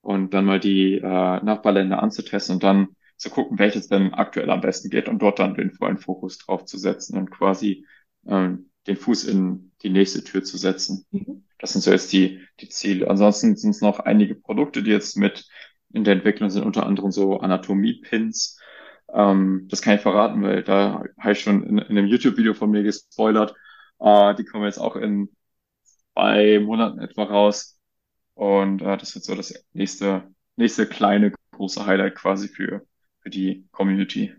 und dann mal die äh, Nachbarländer anzutesten und dann zu gucken, welches denn aktuell am besten geht und dort dann den vollen Fokus drauf zu setzen und quasi ähm, den Fuß in die nächste Tür zu setzen. Mhm. Das sind so jetzt die, die Ziele. Ansonsten sind es noch einige Produkte, die jetzt mit in der Entwicklung sind, unter anderem so Anatomie-Pins. Ähm, das kann ich verraten, weil da habe ich schon in, in einem YouTube-Video von mir gespoilert. Äh, die kommen jetzt auch in zwei Monaten etwa raus. Und äh, das wird so das nächste, nächste kleine große Highlight quasi für, für die Community.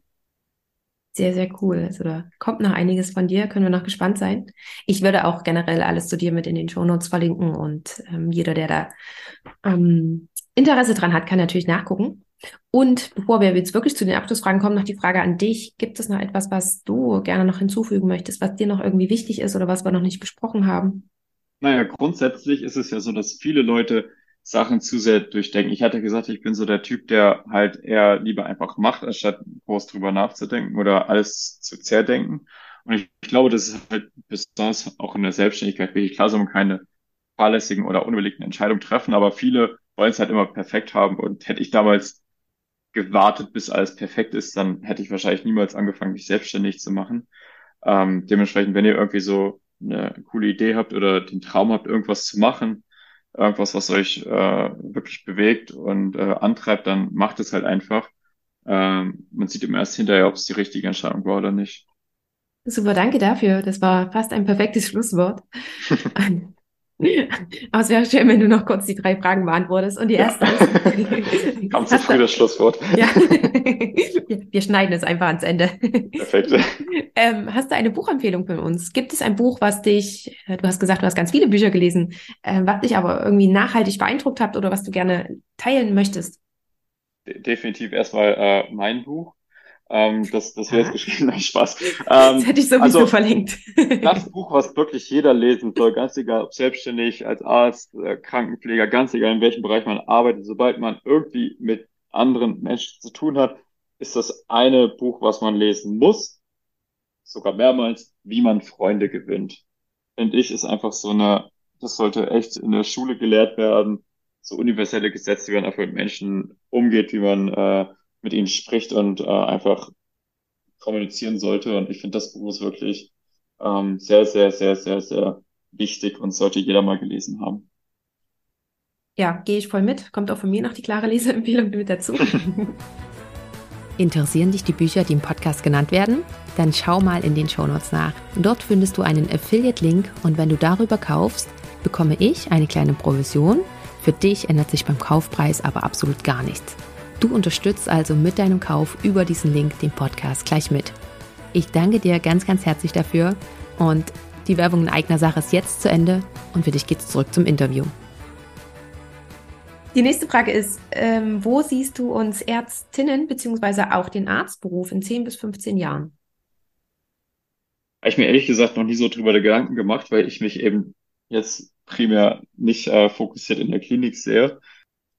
Sehr, sehr cool. Also da kommt noch einiges von dir, können wir noch gespannt sein. Ich würde auch generell alles zu dir mit in den Shownotes verlinken und ähm, jeder, der da ähm, Interesse dran hat, kann natürlich nachgucken. Und bevor wir jetzt wirklich zu den Abschlussfragen kommen, noch die Frage an dich. Gibt es noch etwas, was du gerne noch hinzufügen möchtest, was dir noch irgendwie wichtig ist oder was wir noch nicht besprochen haben? Naja, grundsätzlich ist es ja so, dass viele Leute Sachen zu sehr durchdenken. Ich hatte gesagt, ich bin so der Typ, der halt eher lieber einfach macht, anstatt groß drüber nachzudenken oder alles zu zerdenken. Und ich, ich glaube, das ist halt besonders auch in der Selbstständigkeit wichtig. Klar soll man keine fahrlässigen oder unüberlegten Entscheidungen treffen, aber viele wollen es halt immer perfekt haben. Und hätte ich damals gewartet, bis alles perfekt ist, dann hätte ich wahrscheinlich niemals angefangen, mich selbstständig zu machen. Ähm, dementsprechend, wenn ihr irgendwie so eine coole Idee habt oder den Traum habt, irgendwas zu machen, irgendwas, was euch äh, wirklich bewegt und äh, antreibt, dann macht es halt einfach. Ähm, man sieht immer erst hinterher, ob es die richtige Entscheidung war oder nicht. Super, danke dafür. Das war fast ein perfektes Schlusswort. Aber es wäre schön, wenn du noch kurz die drei Fragen beantwortest. Und die erste ja. ist. Kam zu früh das Schlusswort. Ja. Wir schneiden es einfach ans Ende. Perfekt. Ähm, hast du eine Buchempfehlung für uns? Gibt es ein Buch, was dich, äh, du hast gesagt, du hast ganz viele Bücher gelesen, äh, was dich aber irgendwie nachhaltig beeindruckt hat oder was du gerne teilen möchtest? Definitiv erstmal äh, mein Buch. Ähm, das das wäre jetzt geschrieben, nein, Spaß. Ähm, das hätte ich sowieso also, verlinkt. das Buch, was wirklich jeder lesen soll, ganz egal, ob selbstständig, als Arzt, äh, Krankenpfleger, ganz egal, in welchem Bereich man arbeitet, sobald man irgendwie mit anderen Menschen zu tun hat, ist das eine Buch, was man lesen muss, sogar mehrmals, wie man Freunde gewinnt. Finde ich, ist einfach so eine, das sollte echt in der Schule gelehrt werden, so universelle Gesetze, wie man einfach mit Menschen umgeht, wie man äh, mit ihnen spricht und äh, einfach kommunizieren sollte. Und ich finde, das Buch ist wirklich ähm, sehr, sehr, sehr, sehr, sehr wichtig und sollte jeder mal gelesen haben. Ja, gehe ich voll mit. Kommt auch von mir noch die klare Leseempfehlung mit dazu. Interessieren dich die Bücher, die im Podcast genannt werden? Dann schau mal in den Shownotes nach. Dort findest du einen Affiliate-Link und wenn du darüber kaufst, bekomme ich eine kleine Provision. Für dich ändert sich beim Kaufpreis aber absolut gar nichts. Du unterstützt also mit deinem Kauf über diesen Link den Podcast gleich mit. Ich danke dir ganz, ganz herzlich dafür und die Werbung in eigener Sache ist jetzt zu Ende und für dich geht's zurück zum Interview. Die nächste Frage ist, ähm, wo siehst du uns Ärztinnen bzw. auch den Arztberuf in 10 bis 15 Jahren? Habe ich mir ehrlich gesagt noch nie so drüber Gedanken gemacht, weil ich mich eben jetzt primär nicht äh, fokussiert in der Klinik sehe.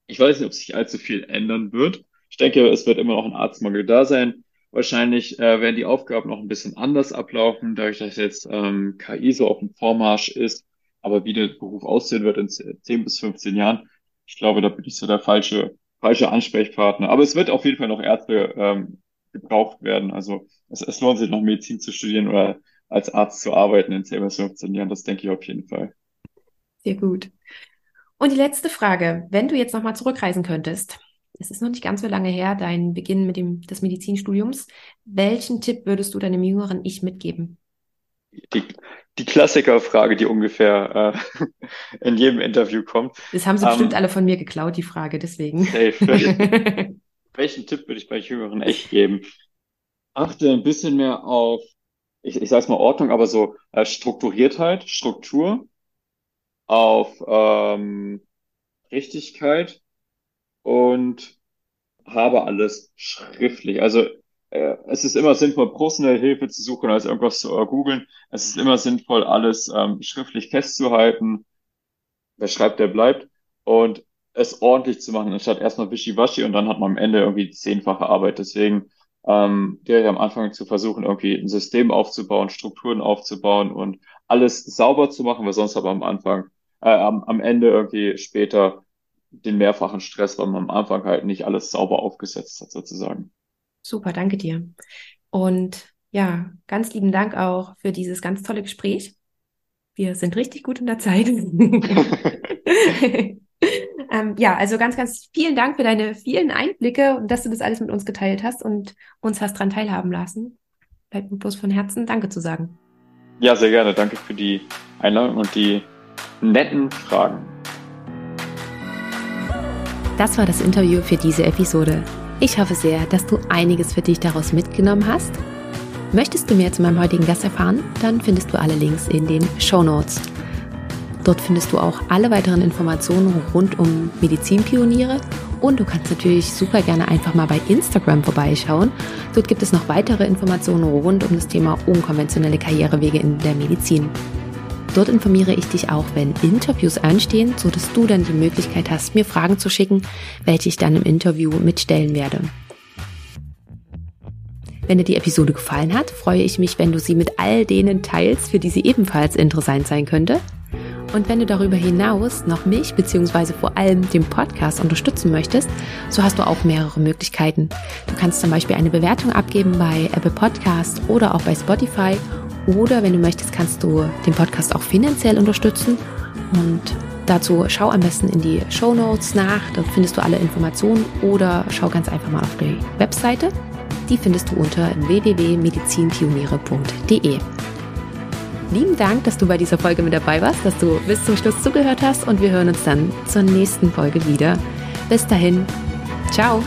Ich weiß nicht, ob sich allzu viel ändern wird. Ich denke, es wird immer noch ein Arztmangel da sein. Wahrscheinlich äh, werden die Aufgaben noch ein bisschen anders ablaufen, dadurch, dass jetzt ähm, KI so auf dem Vormarsch ist. Aber wie der Beruf aussehen wird in 10 bis 15 Jahren, ich glaube, da bin ich so der falsche, falsche Ansprechpartner. Aber es wird auf jeden Fall noch Ärzte ähm, gebraucht werden. Also es, es lohnt sich noch Medizin zu studieren oder als Arzt zu arbeiten in 10 bis 15 Jahren. Das denke ich auf jeden Fall. Sehr gut. Und die letzte Frage, wenn du jetzt nochmal zurückreisen könntest, es ist noch nicht ganz so lange her, dein Beginn mit dem, des Medizinstudiums, welchen Tipp würdest du deinem jüngeren Ich mitgeben? Die, die Klassikerfrage, die ungefähr äh, in jedem Interview kommt. Das haben sie um, bestimmt ähm, alle von mir geklaut, die Frage, deswegen. Safe. welchen Tipp würde ich bei Jüngeren echt geben? Achte ein bisschen mehr auf, ich, ich sage mal Ordnung, aber so äh, Strukturiertheit, Struktur auf ähm, Richtigkeit und habe alles schriftlich. Also äh, es ist immer sinnvoll, professionelle Hilfe zu suchen, als irgendwas zu äh, googeln. Es ist immer sinnvoll, alles ähm, schriftlich festzuhalten. Wer schreibt, der bleibt. Und es ordentlich zu machen, anstatt erstmal wischiwaschi und dann hat man am Ende irgendwie zehnfache Arbeit. Deswegen ähm, direkt am Anfang zu versuchen, irgendwie ein System aufzubauen, Strukturen aufzubauen und alles sauber zu machen, weil sonst aber am Anfang äh, am, am Ende irgendwie später den mehrfachen Stress, weil man am Anfang halt nicht alles sauber aufgesetzt hat, sozusagen. Super, danke dir. Und ja, ganz lieben Dank auch für dieses ganz tolle Gespräch. Wir sind richtig gut in der Zeit. ähm, ja, also ganz, ganz vielen Dank für deine vielen Einblicke und dass du das alles mit uns geteilt hast und uns hast dran teilhaben lassen. Bleibt mir bloß von Herzen Danke zu sagen. Ja, sehr gerne. Danke für die Einladung und die netten Fragen. Das war das Interview für diese Episode. Ich hoffe sehr, dass du einiges für dich daraus mitgenommen hast. Möchtest du mehr zu meinem heutigen Gast erfahren? Dann findest du alle Links in den Show Notes. Dort findest du auch alle weiteren Informationen rund um Medizinpioniere und du kannst natürlich super gerne einfach mal bei Instagram vorbeischauen. Dort gibt es noch weitere Informationen rund um das Thema unkonventionelle Karrierewege in der Medizin. Dort informiere ich dich auch, wenn Interviews anstehen, so dass du dann die Möglichkeit hast, mir Fragen zu schicken, welche ich dann im Interview mitstellen werde. Wenn dir die Episode gefallen hat, freue ich mich, wenn du sie mit all denen teilst, für die sie ebenfalls interessant sein könnte. Und wenn du darüber hinaus noch mich bzw. vor allem den Podcast unterstützen möchtest, so hast du auch mehrere Möglichkeiten. Du kannst zum Beispiel eine Bewertung abgeben bei Apple Podcast oder auch bei Spotify oder wenn du möchtest, kannst du den Podcast auch finanziell unterstützen. Und Dazu schau am besten in die Show Notes nach, da findest du alle Informationen oder schau ganz einfach mal auf die Webseite. Die findest du unter www.medizinpioniere.de. Lieben Dank, dass du bei dieser Folge mit dabei warst, dass du bis zum Schluss zugehört hast und wir hören uns dann zur nächsten Folge wieder. Bis dahin, ciao!